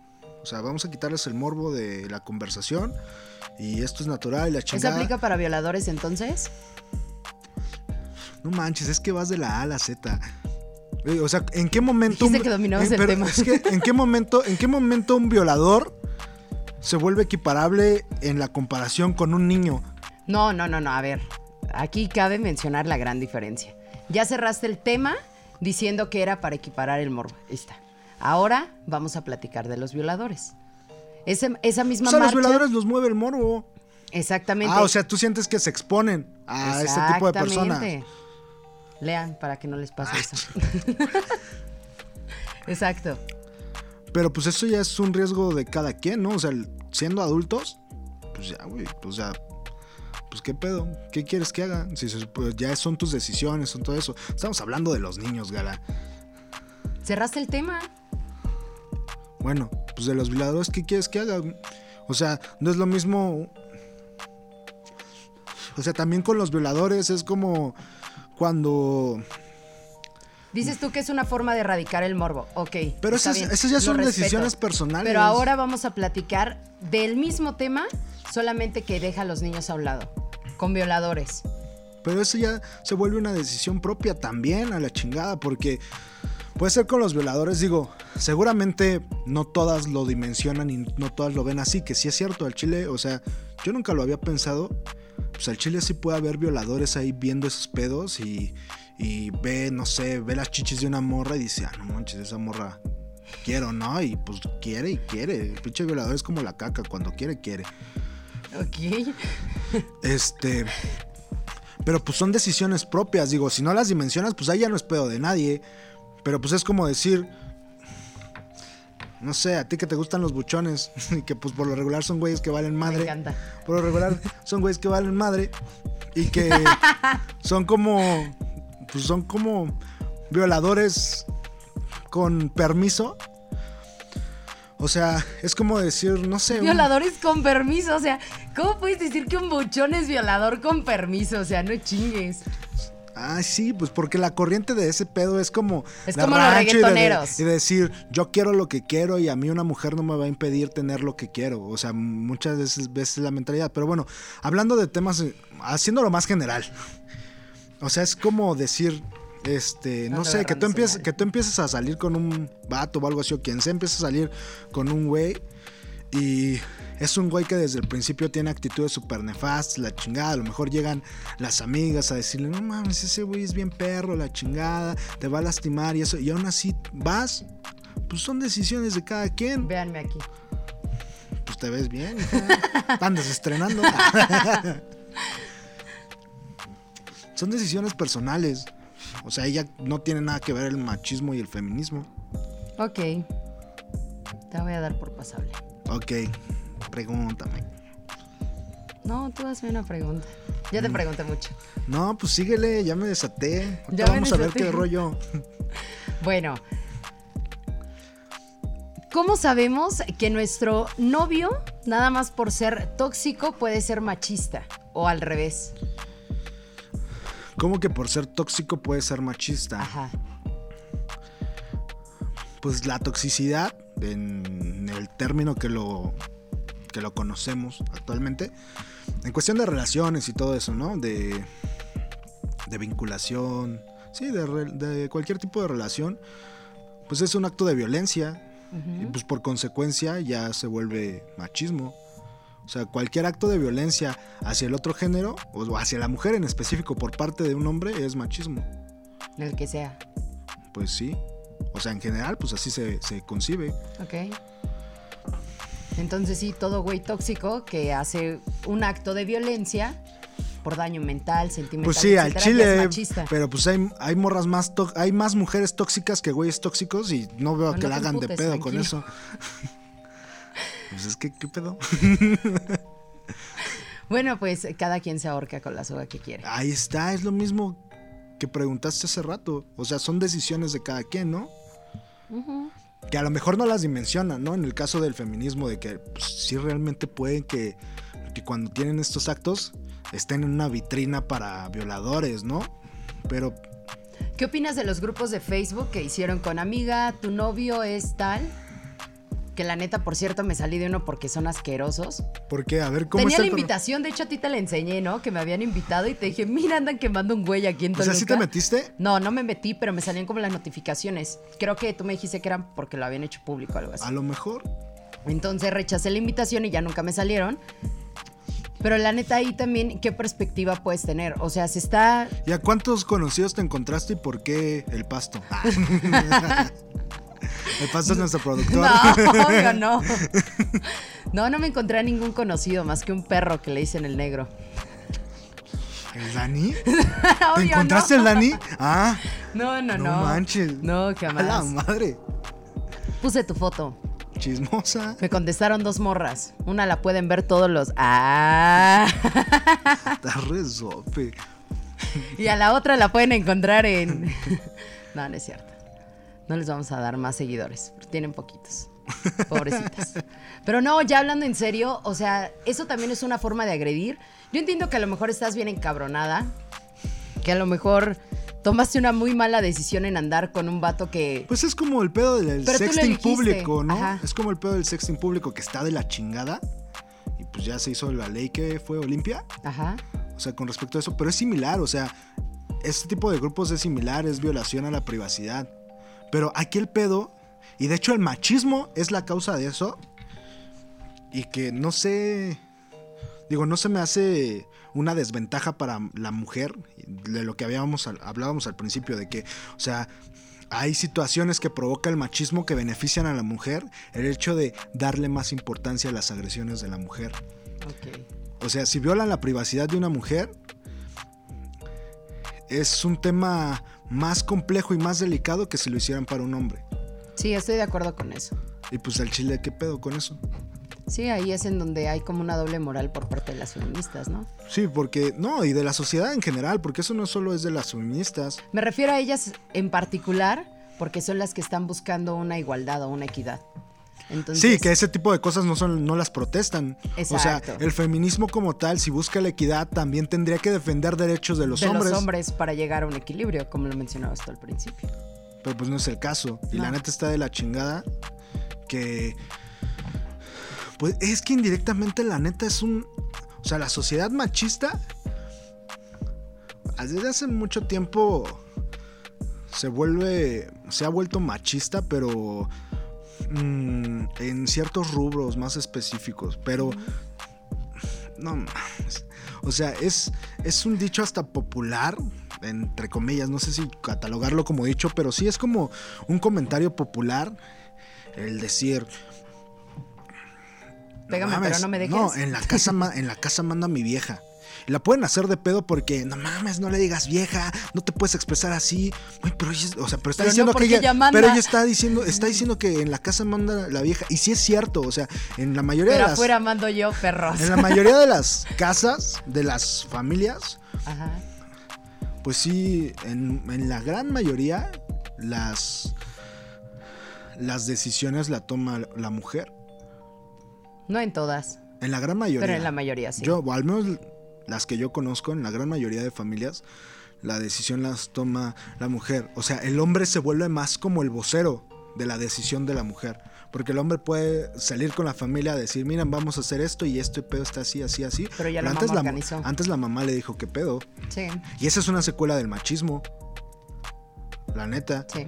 O sea, vamos a quitarles el morbo de la conversación y esto es natural y la ¿Eso chingada. aplica para violadores entonces? No manches, es que vas de la A a la Z. Güey, O sea, ¿en qué momento Dijiste que dominabas el pero tema. es que, ¿en qué momento, en qué momento un violador se vuelve equiparable en la comparación con un niño? No, no, no, no. A ver, aquí cabe mencionar la gran diferencia. Ya cerraste el tema diciendo que era para equiparar el morbo. Ahí está. Ahora vamos a platicar de los violadores. Esa O misma sea, los violadores los mueve el morbo. Exactamente. Ah, o sea, tú sientes que se exponen a este tipo de personas. Lean para que no les pase eso. Exacto. Pero pues eso ya es un riesgo de cada quien, ¿no? O sea, siendo adultos, pues ya, güey, pues ya. Pues qué pedo, ¿qué quieres que haga? Si se- pues ya son tus decisiones, son todo eso. Estamos hablando de los niños, Gala. Cerraste el tema. Bueno, pues de los violadores, ¿qué quieres que haga? O sea, no es lo mismo. O sea, también con los violadores es como cuando. Dices tú que es una forma de erradicar el morbo. Ok. Pero esas, ya son decisiones personales. Pero ahora vamos a platicar del mismo tema, solamente que deja a los niños a un lado. Con violadores. Pero eso ya se vuelve una decisión propia también a la chingada, porque puede ser con los violadores, digo, seguramente no todas lo dimensionan y no todas lo ven así, que sí es cierto, al Chile, o sea, yo nunca lo había pensado, pues al Chile sí puede haber violadores ahí viendo esos pedos y, y ve, no sé, ve las chichis de una morra y dice, ah, no manches, esa morra quiero, ¿no? Y pues quiere y quiere, el pinche violador es como la caca, cuando quiere, quiere. Ok. Este. Pero pues son decisiones propias. Digo, si no las dimensionas, pues ahí ya no es pedo de nadie. Pero pues es como decir. No sé, a ti que te gustan los buchones. Y que pues por lo regular son güeyes que valen Me madre. encanta. Por lo regular son güeyes que valen madre. Y que son como. Pues son como violadores con permiso. O sea, es como decir, no sé. un- Violadores con permiso, o sea, ¿cómo puedes decir que un buchón es violador con permiso? O sea, no chingues. Ah, sí, pues porque la corriente de ese pedo es como. Es de como los rancho y de- reggaetoneros. Y, decir, yo quiero lo que quiero y a mí una mujer no me va a impedir tener lo que quiero. O sea, muchas veces, la mentalidad. Pero bueno, hablando de temas, eh, haciéndolo más general. O sea, es como decir. Este, no sé, que tú, empieces, que tú empieces a salir con un vato o algo así, o quien sea empieza a salir con un güey y es un güey que desde el principio tiene actitudes súper nefastas, la chingada. A lo mejor llegan las amigas a decirle, no mames, ese güey es bien perro, la chingada, te va a lastimar y eso. Y aún así vas, pues son decisiones de cada quien. Véanme aquí. Pues te ves bien, hija. andas estrenando. son decisiones personales. O sea, ella no tiene nada que ver el machismo y el feminismo. Ok. Te voy a dar por pasable. Ok, pregúntame. No, tú hazme una pregunta. Ya Mm. te pregunté mucho. No, pues síguele, ya me desaté. Ya me vamos a ver qué rollo. Bueno. ¿Cómo sabemos que nuestro novio, nada más por ser tóxico, puede ser machista? O al revés. ¿Cómo que por ser tóxico puede ser machista? Ajá. Pues la toxicidad, en el término que lo, que lo conocemos actualmente, en cuestión de relaciones y todo eso, ¿no? De, de vinculación, sí, de, re- de cualquier tipo de relación, pues es un acto de violencia y pues por consecuencia ya se vuelve machismo. O sea, cualquier acto de violencia hacia el otro género o hacia la mujer en específico por parte de un hombre es machismo. El que sea. Pues sí. O sea, en general, pues así se, se concibe. Ok. Entonces sí, todo güey tóxico que hace un acto de violencia por daño mental, sentimental, Pues sí, al chile, machista. pero pues hay, hay morras más, hay más mujeres tóxicas que güeyes tóxicos y no veo que no la hagan de pedo con eso. pues es que, ¿qué pedo? Bueno, pues cada quien se ahorca con la soga que quiere. Ahí está, es lo mismo que preguntaste hace rato. O sea, son decisiones de cada quien, ¿no? Ujú. Que a lo mejor no las dimensionan, ¿no? En el caso del feminismo, de que pues, sí realmente pueden que, que cuando tienen estos actos estén en una vitrina para violadores, ¿no? Pero ¿Qué opinas de los grupos de Facebook que hicieron con amiga, tu novio es tal? Que la neta, por cierto, me salí de uno porque son asquerosos. ¿por qué? A ver, ¿cómo Tenía está la el invitación, de hecho a ti te la enseñé, ¿no? Que me habían invitado y te dije, mira, andan quemando un güey aquí en O Toluca. sea, ¿sí te metiste? No, no me metí, pero me salían como las notificaciones. Creo que tú me dijiste que eran porque lo habían hecho público o algo así. A lo mejor. Entonces rechacé la invitación y ya nunca me salieron. Pero la neta ahí también, ¿qué perspectiva puedes tener? O sea, se está... ¿Y a cuántos conocidos te encontraste y por qué el pasto? Pasto es nuestro productor. No, obvio no. No, no me encontré a ningún conocido más que un perro que le dicen el negro. ¿El Dani? ¿Te encontraste no. el Dani? Ah, No, no, no, no. manches. No, A la jamás. madre. Puse tu foto. Chismosa. Me contestaron dos morras. Una la pueden ver todos los. ¡Ah! Está re sope. Y a la otra la pueden encontrar en. No, no es cierto. No les vamos a dar más seguidores. Tienen poquitos. Pobrecitas. Pero no, ya hablando en serio, o sea, eso también es una forma de agredir. Yo entiendo que a lo mejor estás bien encabronada. Que a lo mejor tomaste una muy mala decisión en andar con un vato que. Pues es como el pedo del Pero sexting público, ¿no? Ajá. Es como el pedo del sexting público que está de la chingada. Y pues ya se hizo la ley que fue Olimpia. Ajá. O sea, con respecto a eso. Pero es similar, o sea, este tipo de grupos es similar, es violación a la privacidad. Pero aquí el pedo, y de hecho el machismo es la causa de eso. Y que no sé. Digo, no se me hace una desventaja para la mujer, de lo que habíamos, hablábamos al principio, de que, o sea, hay situaciones que provoca el machismo que benefician a la mujer, el hecho de darle más importancia a las agresiones de la mujer. Ok. O sea, si violan la privacidad de una mujer, es un tema más complejo y más delicado que si lo hicieran para un hombre. Sí, estoy de acuerdo con eso. Y pues el chile, ¿qué pedo con eso? Sí, ahí es en donde hay como una doble moral por parte de las feministas, ¿no? Sí, porque, no, y de la sociedad en general, porque eso no solo es de las feministas. Me refiero a ellas en particular porque son las que están buscando una igualdad o una equidad. Entonces, Sí, que ese tipo de cosas no son, no las protestan. O sea, Exacto. el feminismo como tal, si busca la equidad, también tendría que defender derechos de los de hombres. los hombres para llegar a un equilibrio, como lo mencionabas tú al principio. Pero pues no es el caso. Y la neta está de la chingada que... Pues es que indirectamente la neta es un... O sea, la sociedad machista... Desde hace mucho tiempo se vuelve... Se ha vuelto machista, pero... mm, en ciertos rubros más específicos. Pero... No. O sea, es, es un dicho hasta popular, entre comillas, no sé si catalogarlo como dicho, pero sí es como un comentario popular el decir... Pégame, mames, pero no me dejes. No, en la casa, en la casa manda mi vieja. La pueden hacer de pedo porque, no mames, no le digas vieja, no te puedes expresar así. Uy, pero ella, o sea, pero está Pero no, diciendo que ella, ella manda. pero ella está diciendo, está diciendo que en la casa manda la vieja. Y sí es cierto, o sea, en la mayoría Pero de las, afuera mando yo, perros. en la mayoría de las casas, de las familias, Ajá. pues sí, en, en la gran mayoría, las, las decisiones la toma la mujer. No en todas, En la gran mayoría. pero en la mayoría sí. Yo, o al menos las que yo conozco, en la gran mayoría de familias, la decisión las toma la mujer. O sea, el hombre se vuelve más como el vocero de la decisión de la mujer. Porque el hombre puede salir con la familia a decir, miren, vamos a hacer esto y esto pedo está así, así, así. Pero ya la antes, mamá la, organizó. antes la mamá le dijo, ¿qué pedo? Sí, Y esa es una secuela del machismo. La neta. sí.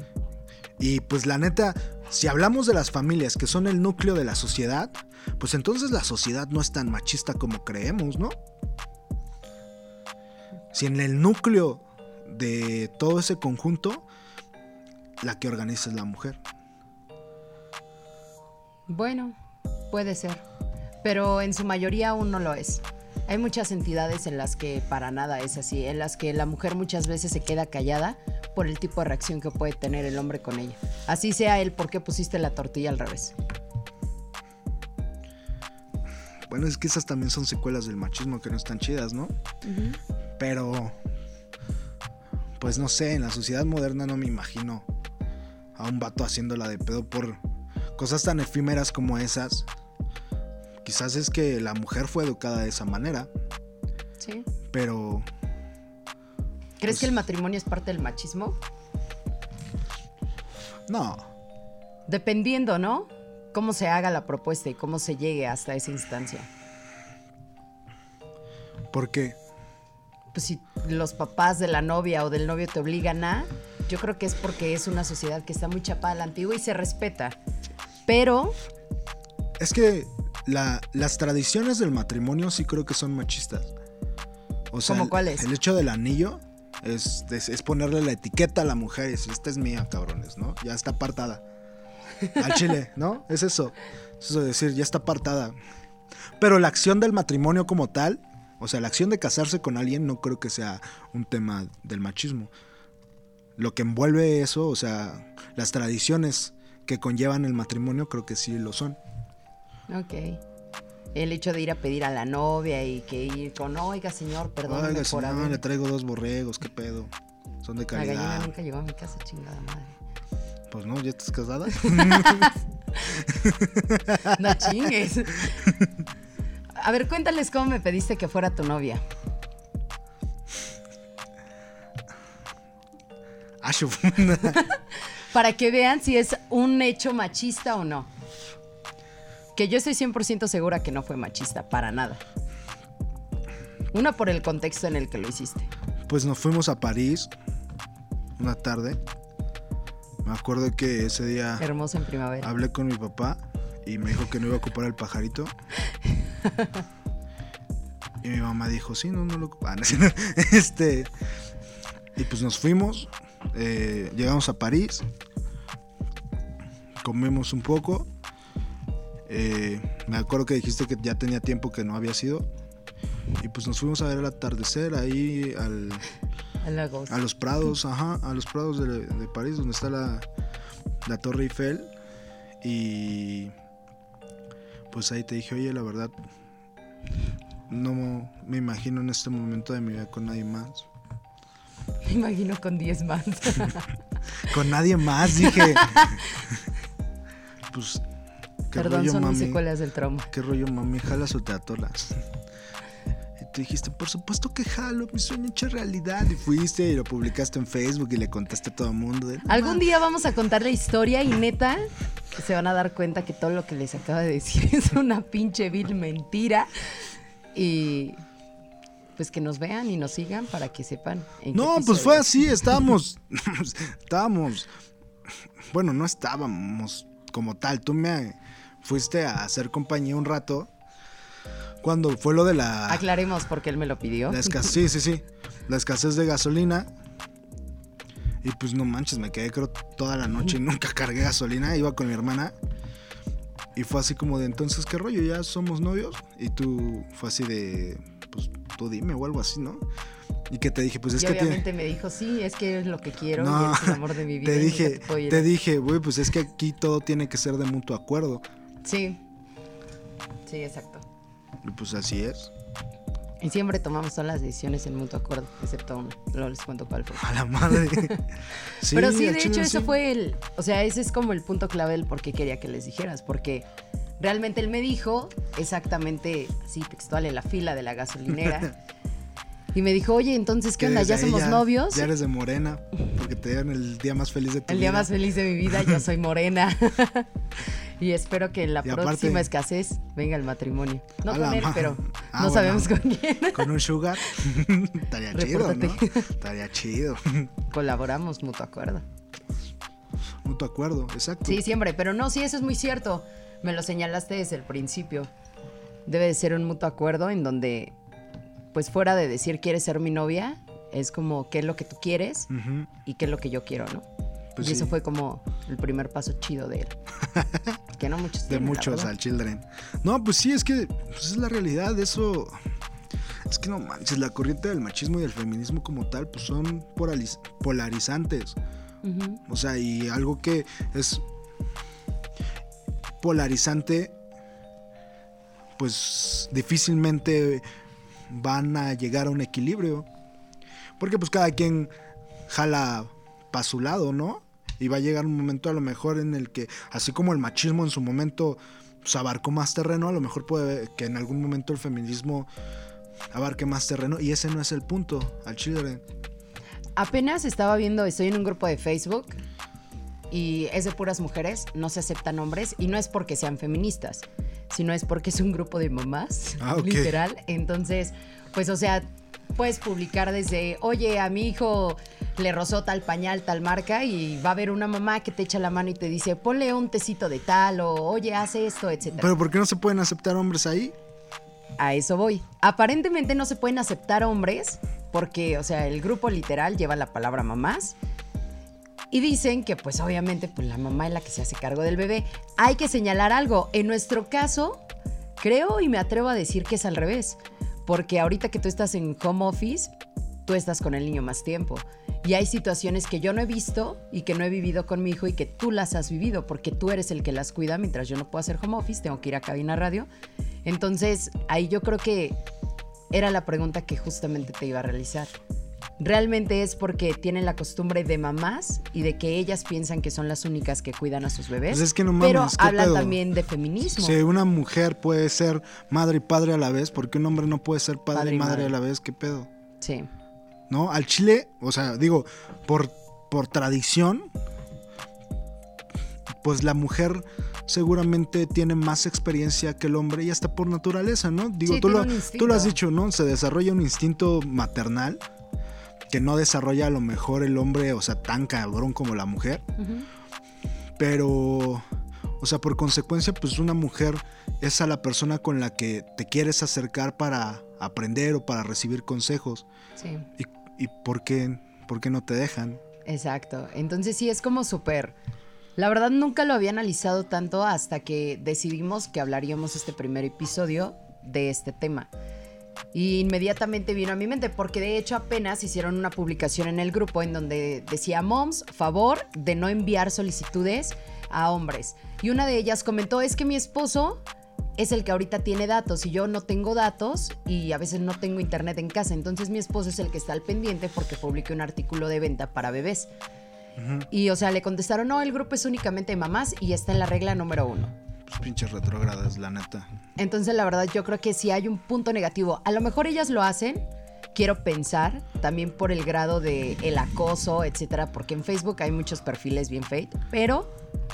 Y pues la neta, si hablamos de las familias que son el núcleo de la sociedad, pues entonces la sociedad no es tan machista como creemos, ¿no? Si en el núcleo de todo ese conjunto, la que organiza es la mujer. Bueno, puede ser. Pero en su mayoría aún no lo es. Hay muchas entidades en las que para nada es así, en las que la mujer muchas veces se queda callada por el tipo de reacción que puede tener el hombre con ella. Así sea el por qué pusiste la tortilla al revés. Bueno, es que esas también son secuelas del machismo que no están chidas, ¿no? Pero, pues no sé, en la sociedad moderna no me imagino a un vato haciéndola de pedo por cosas tan efímeras como esas. Quizás es que la mujer fue educada de esa manera, ¿Sí? pero ¿Crees Pues- que el matrimonio es parte del machismo? no. Dependiendo, ¿no? Cómo se haga la propuesta y cómo se llegue hasta esa instancia. Porque, Pues si los papás de la novia o del novio te obligan a, yo creo que es porque es una sociedad que está muy chapada a la antigua y se respeta. Pero, es que la- las tradiciones del matrimonio sí creo que son machistas. O sea, ¿Cómo el- cuáles? El hecho del anillo es, es, es ponerle la etiqueta a la mujer y decir, esta es mía, cabrones, ¿no? Ya está apartada. Al chile, ¿no? Es eso. Es eso de decir, ya está apartada. Pero la acción del matrimonio como tal, o sea, la acción de casarse con alguien no creo que sea un tema del machismo. Lo que envuelve eso, o sea, las tradiciones que conllevan el matrimonio creo que sí lo son. ok. El hecho de ir a pedir a la novia y que ir con, oiga señor, perdón Oiga, por señor, haber... le traigo dos borregos, qué pedo. Son de La gallina calidad. nunca llegó a mi casa, chingada madre. Pues no, ya estás casada. No chingues. A ver, cuéntales cómo me pediste que fuera tu novia. Ashu. Para que vean si es un hecho machista o no. Que yo estoy 100% segura que no fue machista, para nada. Una por el contexto en el que lo hiciste. pues nos fuimos a París una tarde. Me acuerdo que ese día Hermoso en primavera. hablé con mi papá y me dijo que no iba a ocupar el pajarito. Y mi mamá dijo, sí, no, no lo ocupan. Este, y pues nos fuimos, eh, llegamos a París, comimos un poco. eh, me acuerdo que dijiste que ya tenía tiempo que no había sido. Y pues nos fuimos a ver el atardecer ahí al, a los prados, ajá, a los prados de, de París, donde está la, la Torre Eiffel. Y pues ahí te dije, oye, la verdad, no me imagino en este momento de mi vida con nadie más. Me imagino con 10 más. Con nadie más, dije. pues, qué Perdón, rollo, son mis mami. secuelas del trauma. ¿Qué rollo, mami? ¿Jalas o te atolas? Tú dijiste, por supuesto que jalo, mi sueño hecho realidad. Y fuiste y lo publicaste en Facebook y le contaste a todo el mundo. de, "No Algún mames". día vamos a contar la historia y neta se van a dar cuenta que todo lo que les acabo de decir es una pinche vil mentira. Y pues que nos vean y nos sigan para que sepan. en No, pues fue así, estábamos, estábamos, bueno, no estábamos como tal, tú me fuiste a hacer compañía un rato cuando fue lo de la, Aclaremos porque él me lo pidió. la escasez, sí, sí, sí, la escasez de gasolina. Y pues no manches, me quedé creo toda la noche y nunca cargué gasolina, iba con mi hermana. Y fue así como de, entonces, ¿qué rollo? ¿Ya somos novios? Y tú fue así de, pues tú dime o algo así, ¿no? Y que te dije, pues es y que tiene... obviamente me dijo, sí, es que es lo que quiero No, y es el amor de mi vida. Te dije, te a- dije, güey, pues es que aquí todo tiene que ser de mutuo acuerdo. Sí. Sí, exacto. Y pues así es. Y siempre tomamos todas las decisiones en mutuo acuerdo, excepto una. No les cuento cuál fue. A la madre. Sí, Pero sí, de hecho, eso sí. fue el. O sea, ese es como el punto clave del por qué quería que les dijeras. Porque realmente él me dijo exactamente, así textual, en la fila de la gasolinera. Y me dijo, oye, entonces, ¿qué onda? ¿Ya somos novios? Ya eres de morena, porque te dieron el día más feliz de tu El vida. día más feliz de mi vida, yo soy morena. y espero que en la Y aparte- próxima escasez venga el matrimonio. No con él, pero Ah, no bueno. sabemos con quién. Con un sugar. Estaría chido, ¿no? Estaría chido. Colaboramos, mutuo acuerdo. Mutuo acuerdo, exacto. Sí, siempre, pero no, sí, eso es muy cierto. Me lo señalaste desde el principio. Debe de ser un mutuo acuerdo en donde, pues fuera de decir quieres ser mi novia, es como qué es lo que tú quieres y qué es lo que yo quiero, ¿no? Pues y eso sí. fue como el primer paso chido de él. que no muchos De tienen, muchos al children. No, pues sí, es que pues es la realidad, eso. Es que no manches, la corriente del machismo y del feminismo como tal, pues son polariz- polarizantes. Ujú. O sea, y algo que es polarizante, pues difícilmente van a llegar a un equilibrio. Porque pues cada quien jala para su lado, ¿no? Y va a llegar un momento a lo mejor en el que, así como el machismo en su momento pues, abarcó más terreno, a lo mejor puede que en algún momento el feminismo abarque más terreno. Y ese no es el punto, al chile. Apenas estaba viendo, estoy en un grupo de Facebook y es de puras mujeres, no se aceptan hombres y no es porque sean feministas, sino es porque es un grupo de mamás, Ah, literal. Entonces, pues o sea, puedes publicar desde, oye, a mi hijo le rozó tal pañal, tal marca y va a haber una mamá que te echa la mano y te dice, ponle un tecito de tal o oye, hace esto, etcétera. Pero ¿por qué no se pueden aceptar hombres ahí? A eso voy. Aparentemente no se pueden aceptar hombres porque, o sea, el grupo literal lleva la palabra mamás y dicen que pues obviamente pues la mamá es la que se hace cargo del bebé. Hay que señalar algo. En nuestro caso, creo y me atrevo a decir que es al revés. Porque ahorita que tú estás en home office, tú estás con el niño más tiempo. Y hay situaciones que yo no he visto y que no he vivido con mi hijo y que tú las has vivido porque tú eres el que las cuida mientras yo no puedo hacer home office, tengo que ir a cabina radio. Entonces, ahí yo creo que era la pregunta que justamente te iba a realizar. ¿Realmente es porque tienen la costumbre de mamás y de que ellas piensan que son las únicas que cuidan a sus bebés? Pues es que no mames, Pero ¿qué hablan pedo? también de feminismo. Si una mujer puede ser madre y padre a la vez, ¿por qué un hombre no puede ser padre, Padre y madre, madre. a la vez? ¿Qué pedo? Sí. ¿No? Al chile, o sea, digo, por, por tradición, pues la mujer seguramente tiene más experiencia que el hombre y hasta por naturaleza, ¿no? Digo, Sí, tú, lo, tú lo has dicho, ¿no? Se desarrolla un instinto maternal que no desarrolla a lo mejor el hombre, o sea, tan cabrón como la mujer. Pero, o sea, por consecuencia, pues una mujer es a la persona con la que te quieres acercar para aprender o para recibir consejos. Sí. ¿Y, y por, qué, por qué no te dejan? Exacto. Entonces sí es como súper. La verdad nunca lo había analizado tanto hasta que decidimos que hablaríamos este primer episodio de este tema. Y inmediatamente vino a mi mente, porque de hecho apenas hicieron una publicación en el grupo en donde decía, moms, favor de no enviar solicitudes a hombres. Y una de ellas comentó, es que mi esposo es el que ahorita tiene datos y yo no tengo datos y a veces no tengo internet en casa. Entonces mi esposo es el que está al pendiente porque publiqué un artículo de venta para bebés. Y o sea, le contestaron, no, el grupo es únicamente de mamás y está en la regla número uno. Pues pinches retrógradas, la neta. Entonces, la verdad, yo creo que sí hay un punto negativo. A lo mejor ellas lo hacen, quiero pensar, también por el grado de el acoso, etcétera, porque en Facebook hay muchos perfiles bien fake, pero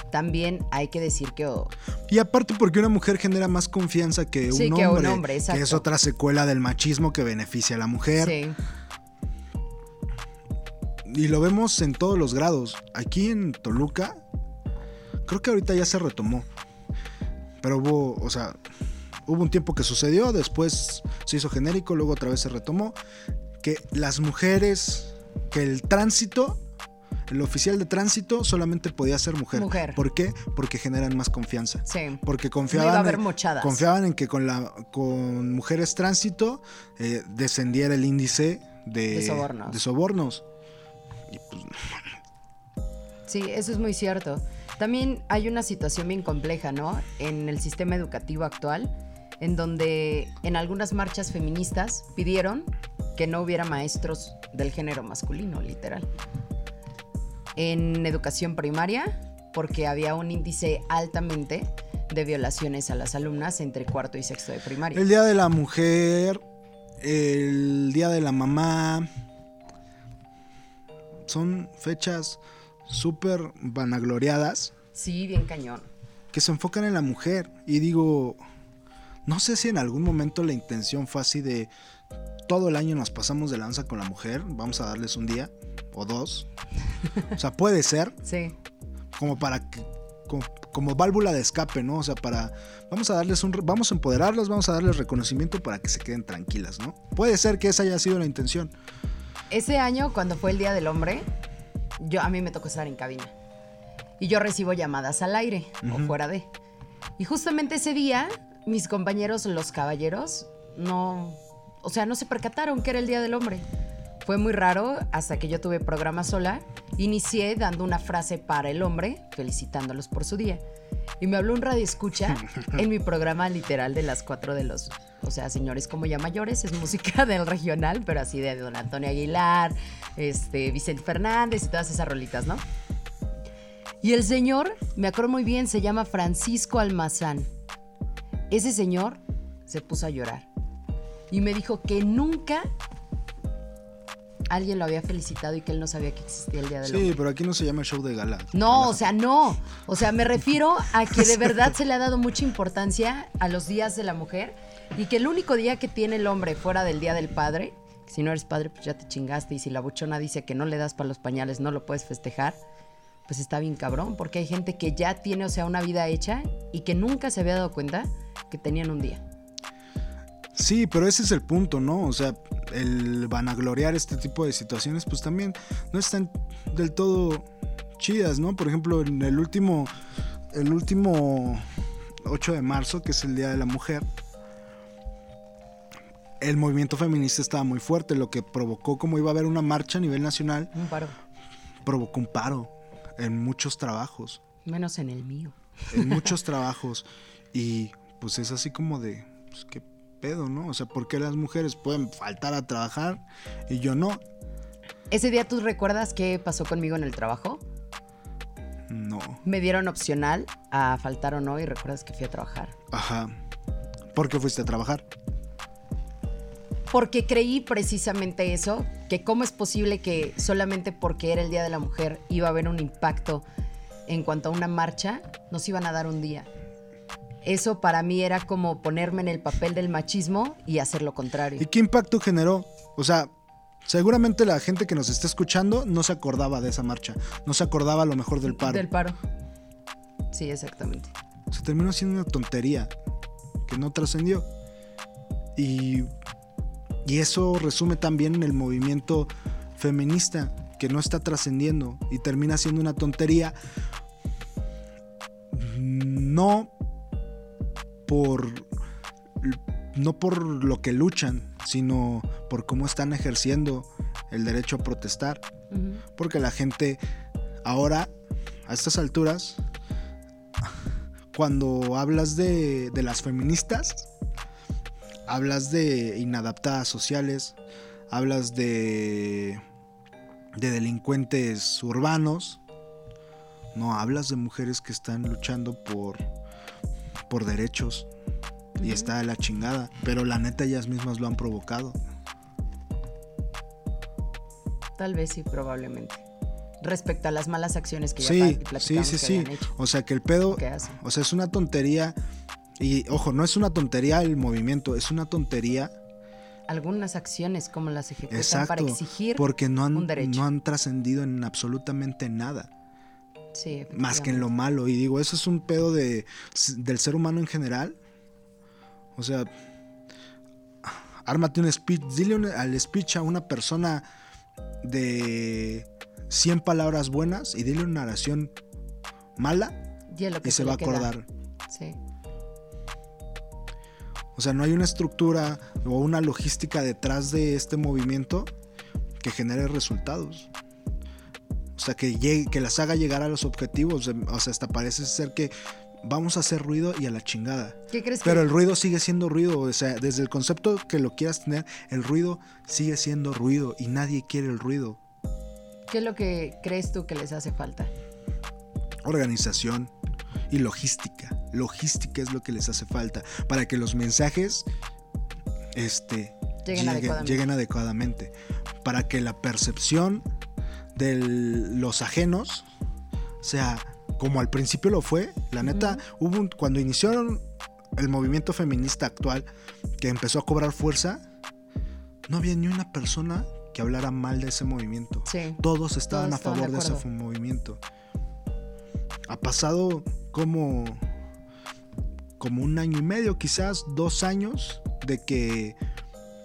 también hay que decir que oh, Y aparte porque una mujer genera más confianza que un Sí, hombre. que un hombre, Que es exacto. otra secuela del machismo que beneficia a la mujer. sí, Y lo vemos en todos los grados. Aquí en Toluca, creo que ahorita ya se retomó. Pero hubo, o sea, hubo un tiempo que sucedió, después se hizo genérico, luego otra vez se retomó. Que las mujeres, que el tránsito, el oficial de tránsito solamente podía ser mujer. Mujer. ¿Por qué? Porque generan más confianza. sí. Porque No confiaban, iba a haber en- mochadas. confiaban en que con, la, con mujeres tránsito eh, descendiera el índice de, De sobornos. de sobornos. Y pues, Sí, eso es muy cierto. También hay una situación bien compleja, ¿no? En el sistema educativo actual, en donde en algunas marchas feministas pidieron que no hubiera maestros del género masculino, literal. En educación primaria, porque había un índice altamente de violaciones a las alumnas entre cuarto y sexto de primaria. el Día de la Mujer, el Día de la Mamá. Son fechas súper vanagloriadas Sí, bien cañón. que se enfocan en la mujer. Y digo, no sé si en algún momento la intención fue así de todo el año nos pasamos de lanza con la mujer, vamos a darles un día o dos. O sea, puede ser Sí. como para que como, como válvula de escape, ¿no? O sea, para vamos a darles un vamos a empoderarlas, vamos a darles reconocimiento para que se queden tranquilas, ¿no? Puede ser que esa haya sido la intención. Ese año, cuando fue el Día del Hombre, yo, a mí me tocó estar en cabina. Y yo recibo llamadas al aire o fuera de. Y justamente ese día, mis compañeros, los caballeros, no. O sea, no se percataron que era el Día del Hombre. Fue muy raro hasta que yo tuve programa sola. Inicié dando una frase para el hombre, felicitándolos por su día. Y me habló un radio escucha en mi programa literal de las cuatro de los, o sea, señores como ya mayores, es música del regional, pero así de don Antonio Aguilar, este, Vicente Fernández y todas esas rolitas, ¿no? Y el señor, me acuerdo muy bien, se llama Francisco Almazán. Ese señor se puso a llorar y me dijo que nunca alguien lo había felicitado y que él no sabía que existía el Día del Hombre. Sí, pero aquí no se llama show de gala. No, o sea, no. O sea, me refiero a que de verdad se le ha dado mucha importancia a los días de la mujer y que el único día que tiene el hombre fuera del Día del Padre, que si no eres padre, pues ya te chingaste y si la buchona dice que no le das para los pañales, no lo puedes festejar, pues está bien cabrón, porque hay gente que ya tiene, o sea, una vida hecha y que nunca se había dado cuenta que tenían un día. Sí, pero ese es el punto, ¿no? O sea, el vanagloriar este tipo de situaciones, pues también no están del todo chidas, ¿no? Por ejemplo, en el último, el último 8 de marzo, que es el Día de la Mujer, el movimiento feminista estaba muy fuerte, lo que provocó, como iba a haber una marcha a nivel nacional, Un paro. provocó un paro en muchos trabajos, Menos en el mío. en muchos trabajos. Y pues es así como de, pues, qué pedo, ¿no? O sea, ¿por qué las mujeres pueden faltar a trabajar y yo no? Ese día tú recuerdas qué pasó conmigo en el trabajo? No. Me dieron opcional a faltar o no y recuerdas que fui a trabajar. Ajá. ¿Por qué fuiste a trabajar? Porque creí precisamente eso, que cómo es posible que solamente porque era el Día de la Mujer iba a haber un impacto en cuanto a una marcha, nos iban a dar un día. Eso para mí era como ponerme en el papel del machismo y hacer lo contrario. ¿Y qué impacto generó? O sea, seguramente la gente que nos está escuchando no se acordaba de esa marcha, no se acordaba a lo mejor del paro. Del paro. Sí, exactamente. Se terminó siendo una tontería que no trascendió. Y, y eso resume también el movimiento feminista que no está trascendiendo y termina siendo una tontería. No por no por lo que luchan, sino por cómo están ejerciendo el derecho a protestar. Porque la gente ahora, a estas alturas, cuando hablas de, de las feministas, hablas de inadaptadas sociales, hablas de, de delincuentes urbanos, no hablas de mujeres que están luchando por, por derechos. Y está de la chingada. Pero la neta ellas mismas lo han provocado. Tal vez sí, probablemente. Respecto a las malas acciones que ya Sí, sí, sí, que hecho. O sea que el pedo, o sea, es una tontería. Y ojo, no es una tontería el movimiento, es una tontería. Algunas acciones, como las ejecutan Exacto. para exigir Porque no han, un derecho. no han trascendido en absolutamente nada. Sí, Más que en lo malo. Y digo, eso es un pedo de, del ser humano en general. O sea, ármate un speech, dile un- al speech a una persona de 100 palabras buenas y dile una narración mala Y, es lo que y se va a acordar. Sí. O sea, no hay una estructura o una logística detrás de este movimiento que genere resultados. O sea, que, llegue, que las haga llegar a los objetivos. O sea, hasta parece ser que vamos a hacer ruido y a la chingada. ¿Qué crees Pero que el ruido sigue siendo ruido. O sea, desde el concepto que lo quieras tener, el ruido sigue siendo ruido y nadie quiere el ruido. qué es lo que crees tú que les hace falta? Organización y logística. Logística es lo que les hace falta para que los mensajes este, lleguen, adecuadamente. lleguen adecuadamente. Para que la percepción de los ajenos sea como al principio lo fue. La neta, hubo un- cuando iniciaron el movimiento feminista actual, que empezó a cobrar fuerza, no había ni una persona que hablara mal de ese movimiento. Sí. Todos estaban Todos a estaban favor de de, ese movimiento. Ha pasado como, como un año y medio, quizás dos años, de que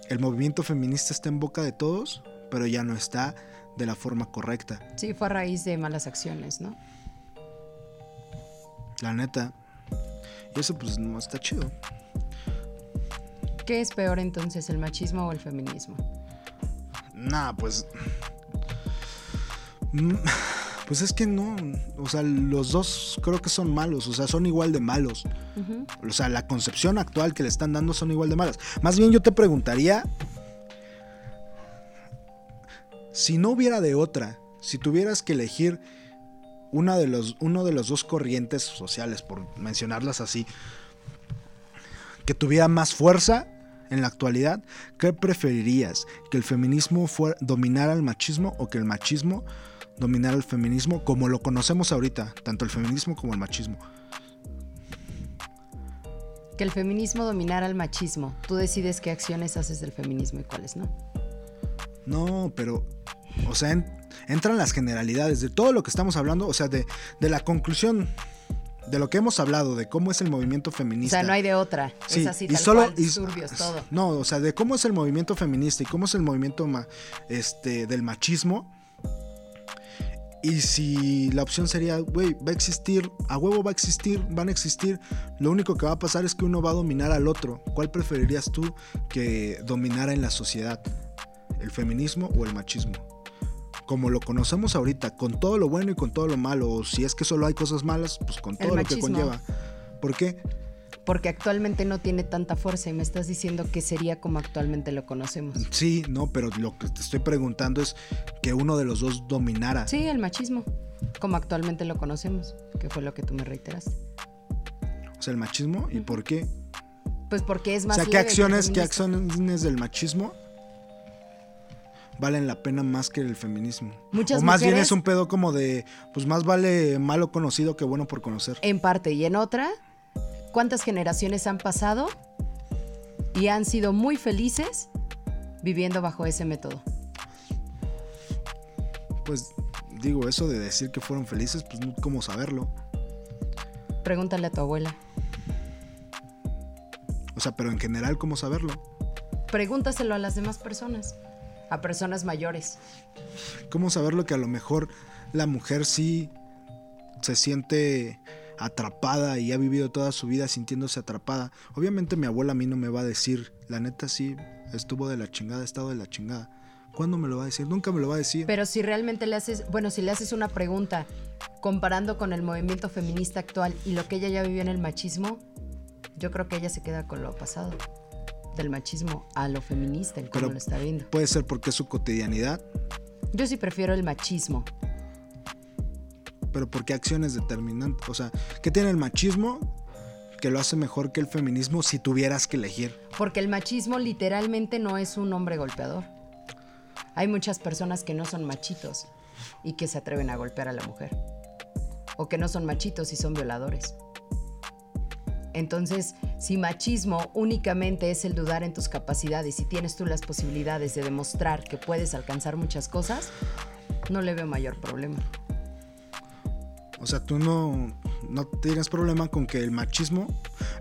el movimiento feminista está en boca de todos, pero ya no está de la forma correcta. Sí, fue a raíz de malas acciones, ¿no? La neta. Y eso pues no está chido. ¿Qué es peor entonces, el machismo o el feminismo? Nah, pues. mm, Pues es que no. O sea, los dos creo que son malos. O sea, son igual de malos. O sea, la concepción actual que le están dando son igual de malas. Más bien yo te preguntaría. Si no hubiera de otra, si tuvieras que elegir una de los, uno de los dos corrientes sociales, por mencionarlas así, que tuviera más fuerza en la actualidad, ¿qué preferirías? ¿Que el feminismo fuera, dominara el machismo o que el machismo dominara el feminismo como lo conocemos ahorita, tanto el feminismo como el machismo? Que el feminismo dominara el machismo. Tú decides qué acciones haces del feminismo y cuáles no. No, pero, o sea, en- entran las generalidades de todo lo que estamos hablando, o sea, de, de la conclusión de lo que hemos hablado, de cómo es el movimiento O feminista. sea, no hay de otra. Sí, es así, y tal solo cual, y- turbios, todo. No, o sea, de cómo es el movimiento feminista y cómo es el movimiento ma- este, del machismo. Y si la opción sería, güey, va a existir, a huevo va a existir, van a existir, lo único que va a pasar es que uno va a dominar al otro. ¿Cuál preferirías tú que dominara en la sociedad? ¿El feminismo o el machismo? Como lo conocemos ahorita, con todo lo bueno y con todo lo malo, o si es que solo hay cosas malas, pues con todo lo que conlleva. ¿Por qué? Porque actualmente no tiene tanta fuerza y me estás diciendo que sería como actualmente lo conocemos. Sí, no, pero lo que te estoy preguntando es que uno de los dos dominara. Sí, el machismo, como actualmente lo conocemos, que fue lo que tú me reiteraste. O sea, el machismo. ¿Y por qué? Pues porque es O más sea, ¿qué leve que el acciones, qué acciones del machismo valen la pena más que el feminismo? Muchas o más bien es un pedo como de, pues más vale malo conocido que bueno por conocer. En parte y en otra, ¿cuántas generaciones han pasado y han sido muy felices viviendo bajo ese método? Pues digo, eso de decir que fueron felices, pues no cómo saberlo. Pregúntale a tu abuela. O sea, pero en general, ¿cómo saberlo? Pregúntaselo a las demás personas, a personas mayores. ¿Cómo saberlo que a lo mejor la mujer sí se siente atrapada y ha vivido toda su vida sintiéndose atrapada? Obviamente mi abuela a mí no me va a decir, la neta sí, estuvo de la chingada, ha estado de la chingada. ¿Cuándo me lo va a decir? Nunca me lo va a decir. Pero si realmente le haces, bueno, si le haces una pregunta comparando con el movimiento feminista actual y lo que ella ya vivió en el machismo, yo creo que ella se queda con lo pasado. Del machismo a lo feminista, en cómo Pero- lo está viendo. Puede ser porque es su cotidianidad, Yo sí prefiero el machismo. pero porque acciones determinantes. O sea, ¿qué tiene el machismo que lo hace mejor que el feminismo si tuvieras que elegir? Porque el machismo literalmente no es un hombre golpeador. Hay muchas personas que no son machitos y que se atreven a golpear a la mujer. O que no son machitos y son violadores. Entonces, si machismo únicamente es el dudar en tus capacidades y tienes tú las posibilidades de demostrar que puedes alcanzar muchas cosas, no le veo mayor problema. O sea, tú no, no tienes problema con que el machismo...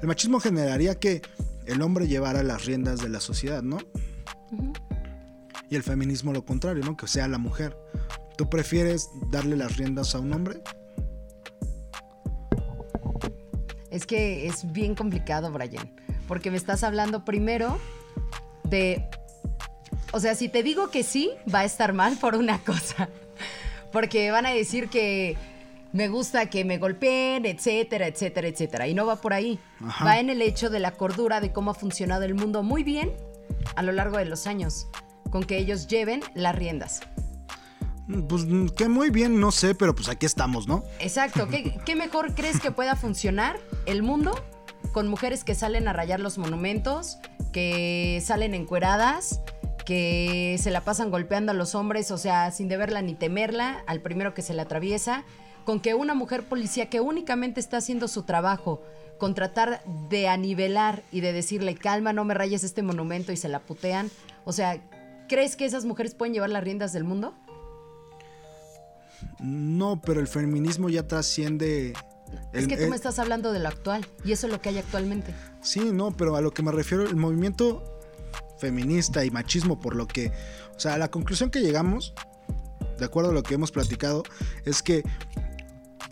El machismo generaría que el hombre llevara las riendas de la sociedad, ¿no? Y el feminismo lo contrario, ¿no? Que sea la mujer. ¿Tú prefieres darle las riendas a un hombre? Es que es bien complicado, Brian, porque me estás hablando primero de... O sea, si te digo que sí, va a estar mal por una cosa. Porque van a decir que me gusta que me golpeen, etcétera, etcétera, etcétera. Y no va por ahí. Ajá. Va en el hecho de la cordura de cómo ha funcionado el mundo muy bien a lo largo de los años, con que ellos lleven las riendas. Pues que muy bien, no sé, pero pues aquí estamos, ¿no? Exacto. ¿Qué, qué mejor crees que pueda funcionar el mundo con mujeres que salen a rayar los monumentos, que salen encueradas, que se la pasan golpeando a los hombres, o sea, sin deberla ni temerla, al primero que se le atraviesa, con que una mujer policía que únicamente está haciendo su trabajo, con tratar de anivelar y de decirle, calma, no me rayes este monumento y se la putean, o sea, ¿crees que esas mujeres pueden llevar las riendas del mundo? No, pero el feminismo ya trasciende... es que tú el- me estás hablando de lo actual y eso es lo que hay actualmente. Sí, no, pero a lo que me refiero, el movimiento feminista y machismo, por lo que, o sea, la conclusión que llegamos, de acuerdo a lo que hemos platicado, es que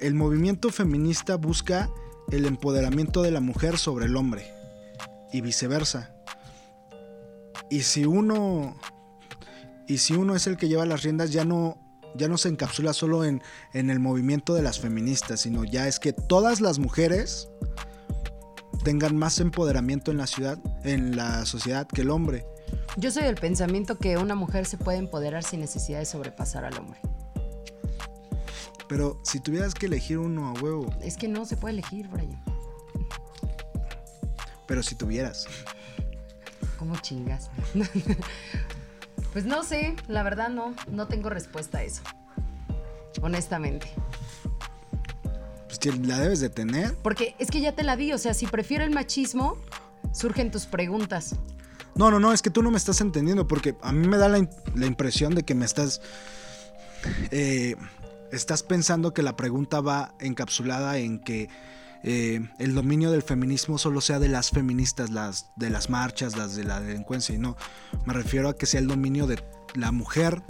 el movimiento feminista busca el empoderamiento de la mujer sobre el hombre y viceversa. Y si uno y si uno es el que lleva las riendas ya no ya no se encapsula solo en, en el movimiento de las feministas, sino ya es que todas las mujeres tengan más empoderamiento en la ciudad, en la sociedad que el hombre. Yo soy del pensamiento que una mujer se puede empoderar sin necesidad de sobrepasar al hombre. Pero si tuvieras que elegir uno a huevo, Es que no se puede elegir, Brian. pero si tuvieras. ¿Cómo chingas? pues no sé, la verdad no, no tengo respuesta a eso. Honestamente. Pues que la debes de tener. Porque es que ya te la di, o sea, si prefiero el machismo, surgen tus preguntas. No, no, no, es que tú no me estás entendiendo porque a mí me da la, la impresión de que me estás... eh, estás pensando que la pregunta va encapsulada en que eh, el dominio del feminismo solo sea de las feministas, las de las marchas, las de la delincuencia. Y no, me refiero a que sea el dominio de la mujer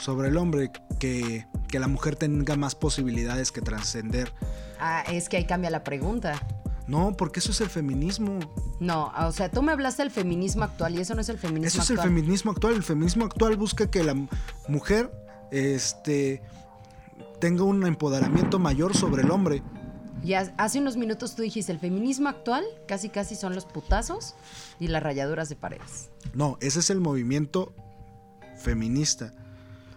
sobre el hombre, que, que la mujer tenga más posibilidades que trascender. Ah, es que ahí cambia la pregunta. No, porque eso es el feminismo. No, o sea, tú me hablaste del feminismo actual y eso no es el feminismo Eso es el actual. feminismo actual. El feminismo actual busca que la mujer este, tenga un empoderamiento mayor sobre el hombre. Y ha- hace unos minutos tú dijiste, el feminismo actual casi casi son los putazos y las rayaduras de paredes. No, ese es el movimiento feminista.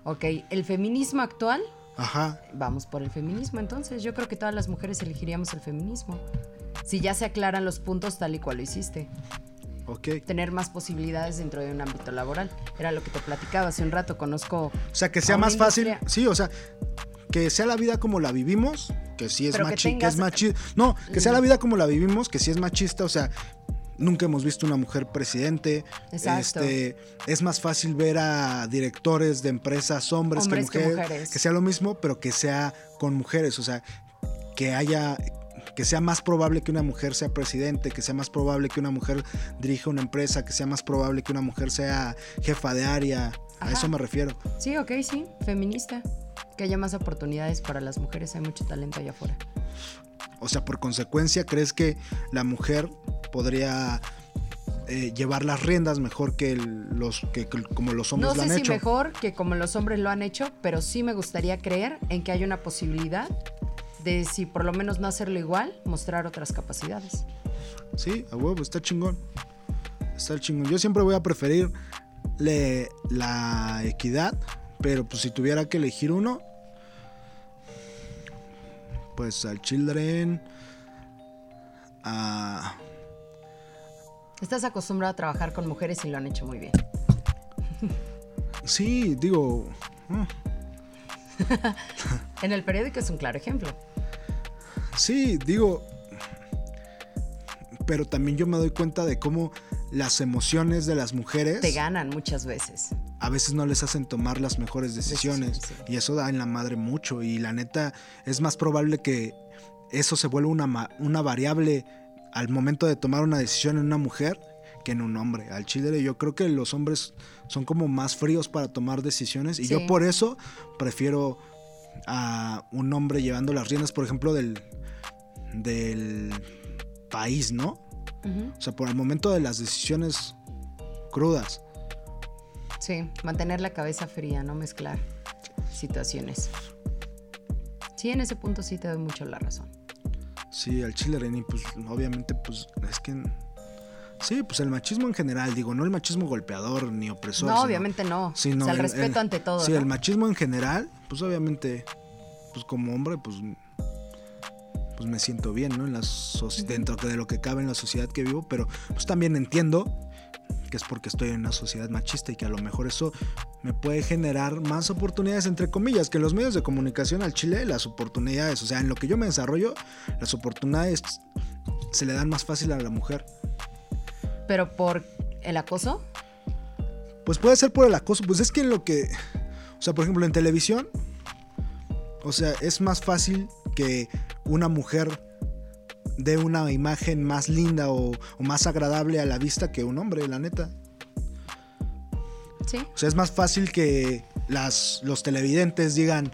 Ok, el feminismo actual, Ajá. vamos por el feminismo entonces. Yo creo que todas las mujeres elegiríamos el feminismo. Si ya se aclaran los puntos tal y cual lo hiciste. Ok. Tener más posibilidades dentro de un ámbito laboral. Era lo que te platicaba hace un rato. Conozco... O sea, que sea más fácil. Sí, o sea, que sea la vida como la vivimos, que sí es Pero que machi, que, tengas- es machista. No, que sea la vida como la vivimos, que sí es machista, o sea, nunca hemos visto una mujer presidente. Exacto. Este, es más fácil ver a directores de empresas hombres, Hombres que que mujeres, que sea lo mismo, pero que sea con mujeres, o sea, que haya que sea más probable que una mujer sea presidente, que sea más probable que una mujer dirija una empresa, que sea más probable que una mujer sea jefa de área. A eso me refiero. Sí, ok, sí, feminista. Que haya más oportunidades para las mujeres. Hay mucho talento allá afuera. O sea, por consecuencia, ¿crees que la mujer podría eh, llevar las riendas mejor que el- los que, que como los hombres No lo sé han si hecho? mejor que como los hombres lo han hecho, pero sí me gustaría creer en que hay una posibilidad de, si por lo menos no hacerlo igual, mostrar otras capacidades. Sí, a huevo, está chingón. Está chingón. Yo siempre voy a preferir le- la equidad, pero pues si tuviera que elegir uno, pues al Children, a... Estás acostumbrado a trabajar con mujeres y lo han hecho muy bien. Sí, digo... mm, En el periódico es un claro ejemplo. Sí, digo, pero también yo me doy cuenta de cómo las emociones de las mujeres Te ganan muchas veces. a veces no les hacen tomar las mejores decisiones y eso da en la madre mucho y la neta es más probable que eso se vuelva una, una variable al momento de tomar una decisión en una mujer que en un hombre. Al chile yo creo que los hombres son como más fríos para tomar decisiones y Sí. yo por eso prefiero a un hombre llevando las riendas, por ejemplo, del, del país, ¿no? O sea, por el momento de las decisiones crudas. Sí, mantener la cabeza fría, no mezclar situaciones. Sí, en ese punto sí te doy mucho la razón. Sí, al chile Reni, pues obviamente, pues es que... Sí, pues el machismo en general, digo, no el machismo golpeador ni opresor. No, sino- obviamente no. sino o sea, el, el- respeto el- ante todo. Sí, ¿no? el machismo en general, pues obviamente, pues como hombre, pues pues me siento bien, ¿no? En la dentro de lo que cabe en la sociedad que vivo, pero pues también entiendo que es porque estoy en una sociedad machista y que a lo mejor eso me puede generar más oportunidades, entre comillas, que los medios de comunicación al Chile, las oportunidades, o sea, en lo que yo me desarrollo, las oportunidades se le dan más fácil a la mujer. ¿Pero por el acoso? Pues puede ser por el acoso, pues es que en lo que, o sea, por ejemplo, en televisión, o sea, es más fácil que una mujer dé una imagen más linda o, más agradable a la vista que un hombre, la neta. Sí. O sea, es más fácil que las, los televidentes digan,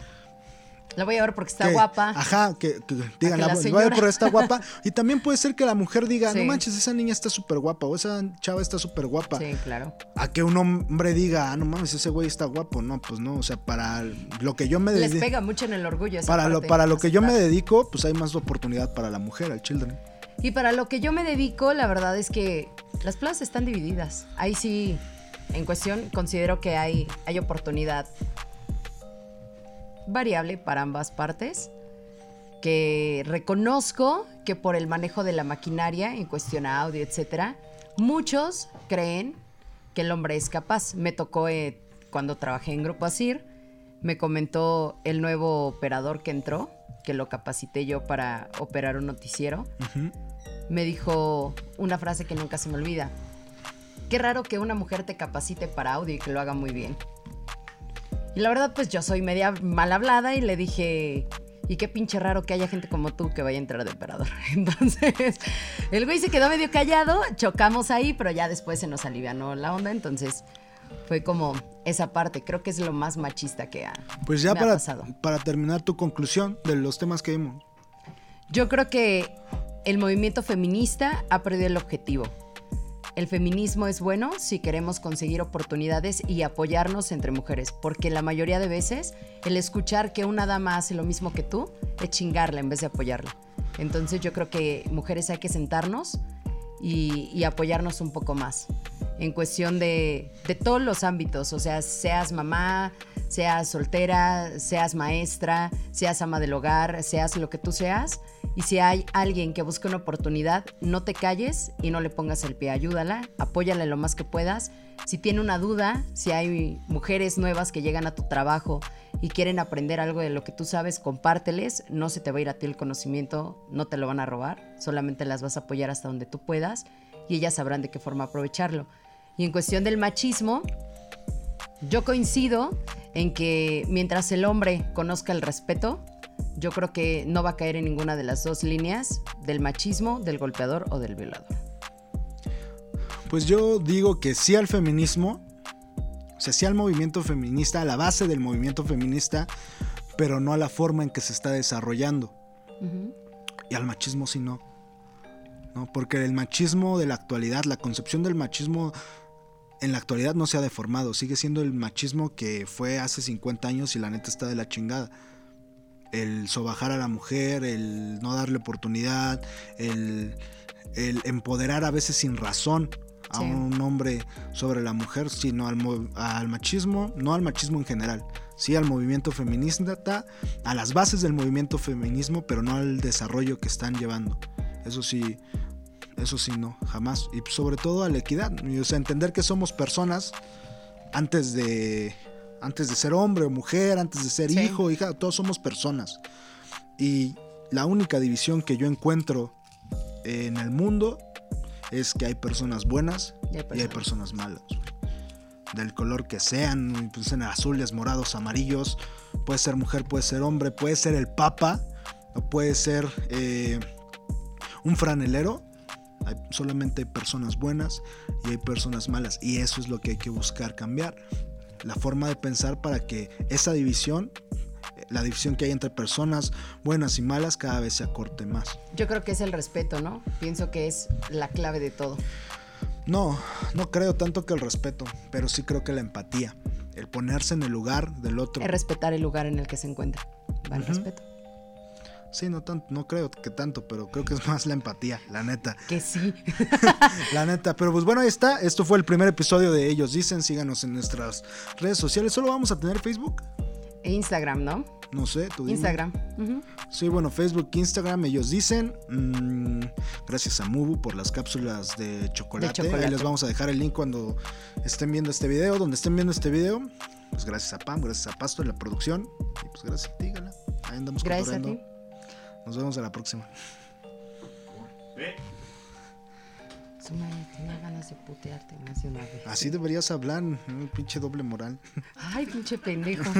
la voy a ver porque está guapa. Ajá, que, digan, la, voy a ver porque está guapa. Y también puede ser que la mujer diga, no manches, esa niña está súper guapa o esa chava está súper guapa. Sí, claro. A que un hombre diga, ah, no mames, ese güey está guapo. No, pues no, o sea, para lo que yo me dedico. Les pega mucho en el orgullo. Esa para lo, para lo que yo me dedico, pues hay más oportunidad para la mujer, al children. Y para lo que yo me dedico, la verdad es que las plazas están divididas. Ahí sí, en cuestión, considero que hay, hay oportunidad variable para ambas partes, que reconozco que por el manejo de la maquinaria en cuestión a audio, etcétera, muchos creen que el hombre es capaz. Me tocó eh, cuando trabajé en Grupo Asir, me comentó el nuevo operador que entró, que lo capacité yo para operar un noticiero. Me dijo una frase que nunca se me olvida. Qué raro que una mujer te capacite para audio y que lo haga muy bien. Y la verdad, pues yo soy media mal hablada y le dije, y qué pinche raro que haya gente como tú que vaya a entrar de operador. Entonces, el güey se quedó medio callado, chocamos ahí, pero ya después se nos alivianó la onda. Entonces, fue como esa parte. Creo que es lo más machista que ha. Pues ya para, para terminar tu conclusión de los temas que vimos. Yo creo que el movimiento feminista ha perdido el objetivo. El feminismo es bueno si queremos conseguir oportunidades y apoyarnos entre mujeres, porque la mayoría de veces el escuchar que una dama hace lo mismo que tú es chingarla en vez de apoyarla. Entonces yo creo que mujeres hay que sentarnos y, apoyarnos un poco más en cuestión de, de todos los ámbitos, o sea, seas mamá, seas soltera, seas maestra, seas ama del hogar, seas lo que tú seas y si hay alguien que busca una oportunidad, no te calles y no le pongas el pie, ayúdala, apóyale lo más que puedas. Si tiene una duda, si hay mujeres nuevas que llegan a tu trabajo y quieren aprender algo de lo que tú sabes, compárteles, no se te va a ir a ti el conocimiento, no te lo van a robar, solamente las vas a apoyar hasta donde tú puedas y ellas sabrán de qué forma aprovecharlo. Y en cuestión del machismo, yo coincido en que mientras el hombre conozca el respeto, yo creo que no va a caer en ninguna de las dos líneas del machismo, del golpeador o del violador. Pues yo digo que sí al feminismo, o sea, sí al movimiento feminista, a la base del movimiento feminista, pero no a la forma en que se está desarrollando. Y al machismo sí no. ¿no? Porque el machismo de la actualidad, la concepción del machismo en la actualidad no se ha deformado, sigue siendo el machismo que fue hace 50 años y la neta está de la chingada el sobajar a la mujer, el no darle oportunidad, el, empoderar a veces sin razón a un hombre sobre la mujer, sino al, al, machismo, no al machismo en general, sí al movimiento feminista, a las bases del movimiento feminismo, pero no al desarrollo que están llevando. Eso sí, eso sí, no, jamás. Y sobre todo a la equidad, o sea, entender que somos personas antes de antes de ser hombre o mujer, antes de ser hijo, hija, todos somos personas. Y la única división que yo encuentro en el mundo es que hay personas buenas y hay personas, malas. Del color que sean, pues en azules, morados, amarillos. Puede ser mujer, puede ser hombre, puede ser el papa, o puede ser eh, un franelero. Hay, solamente personas buenas y hay personas malas. Y eso es lo que hay que buscar cambiar la forma de pensar para que esa división, la división que hay entre personas buenas y malas, cada vez se acorte más. Yo creo que es el respeto, ¿no? Pienso que es la clave de todo. No, no creo tanto que el respeto, pero sí creo que la empatía, el ponerse en el lugar del otro. Es respetar el lugar en el que se encuentra. Va el respeto. Sí, no, tanto, no creo que tanto, pero creo que es más la empatía, la neta. Que sí. la neta. Pero pues bueno, ahí está. Esto fue el primer episodio de Ellos Dicen. Síganos en nuestras redes sociales. ¿Solo vamos a tener Facebook? E Instagram, ¿no? No sé, tú dime. Instagram. Sí, bueno, Facebook, Instagram, ellos dicen. Mm, gracias a Mubu por las cápsulas de chocolate. chocolate. Ahí les vamos a dejar el link cuando estén viendo este video. Donde estén viendo este video. Pues gracias a Pam, gracias a Pasto en la producción. Y pues gracias a ti, Gala. Ahí andamos Gracias a ti. Nos vemos a la próxima. Su madre tenía ganas de putearte más de una vez. Así deberías hablar, un pinche doble moral. Ay, pinche pendejo.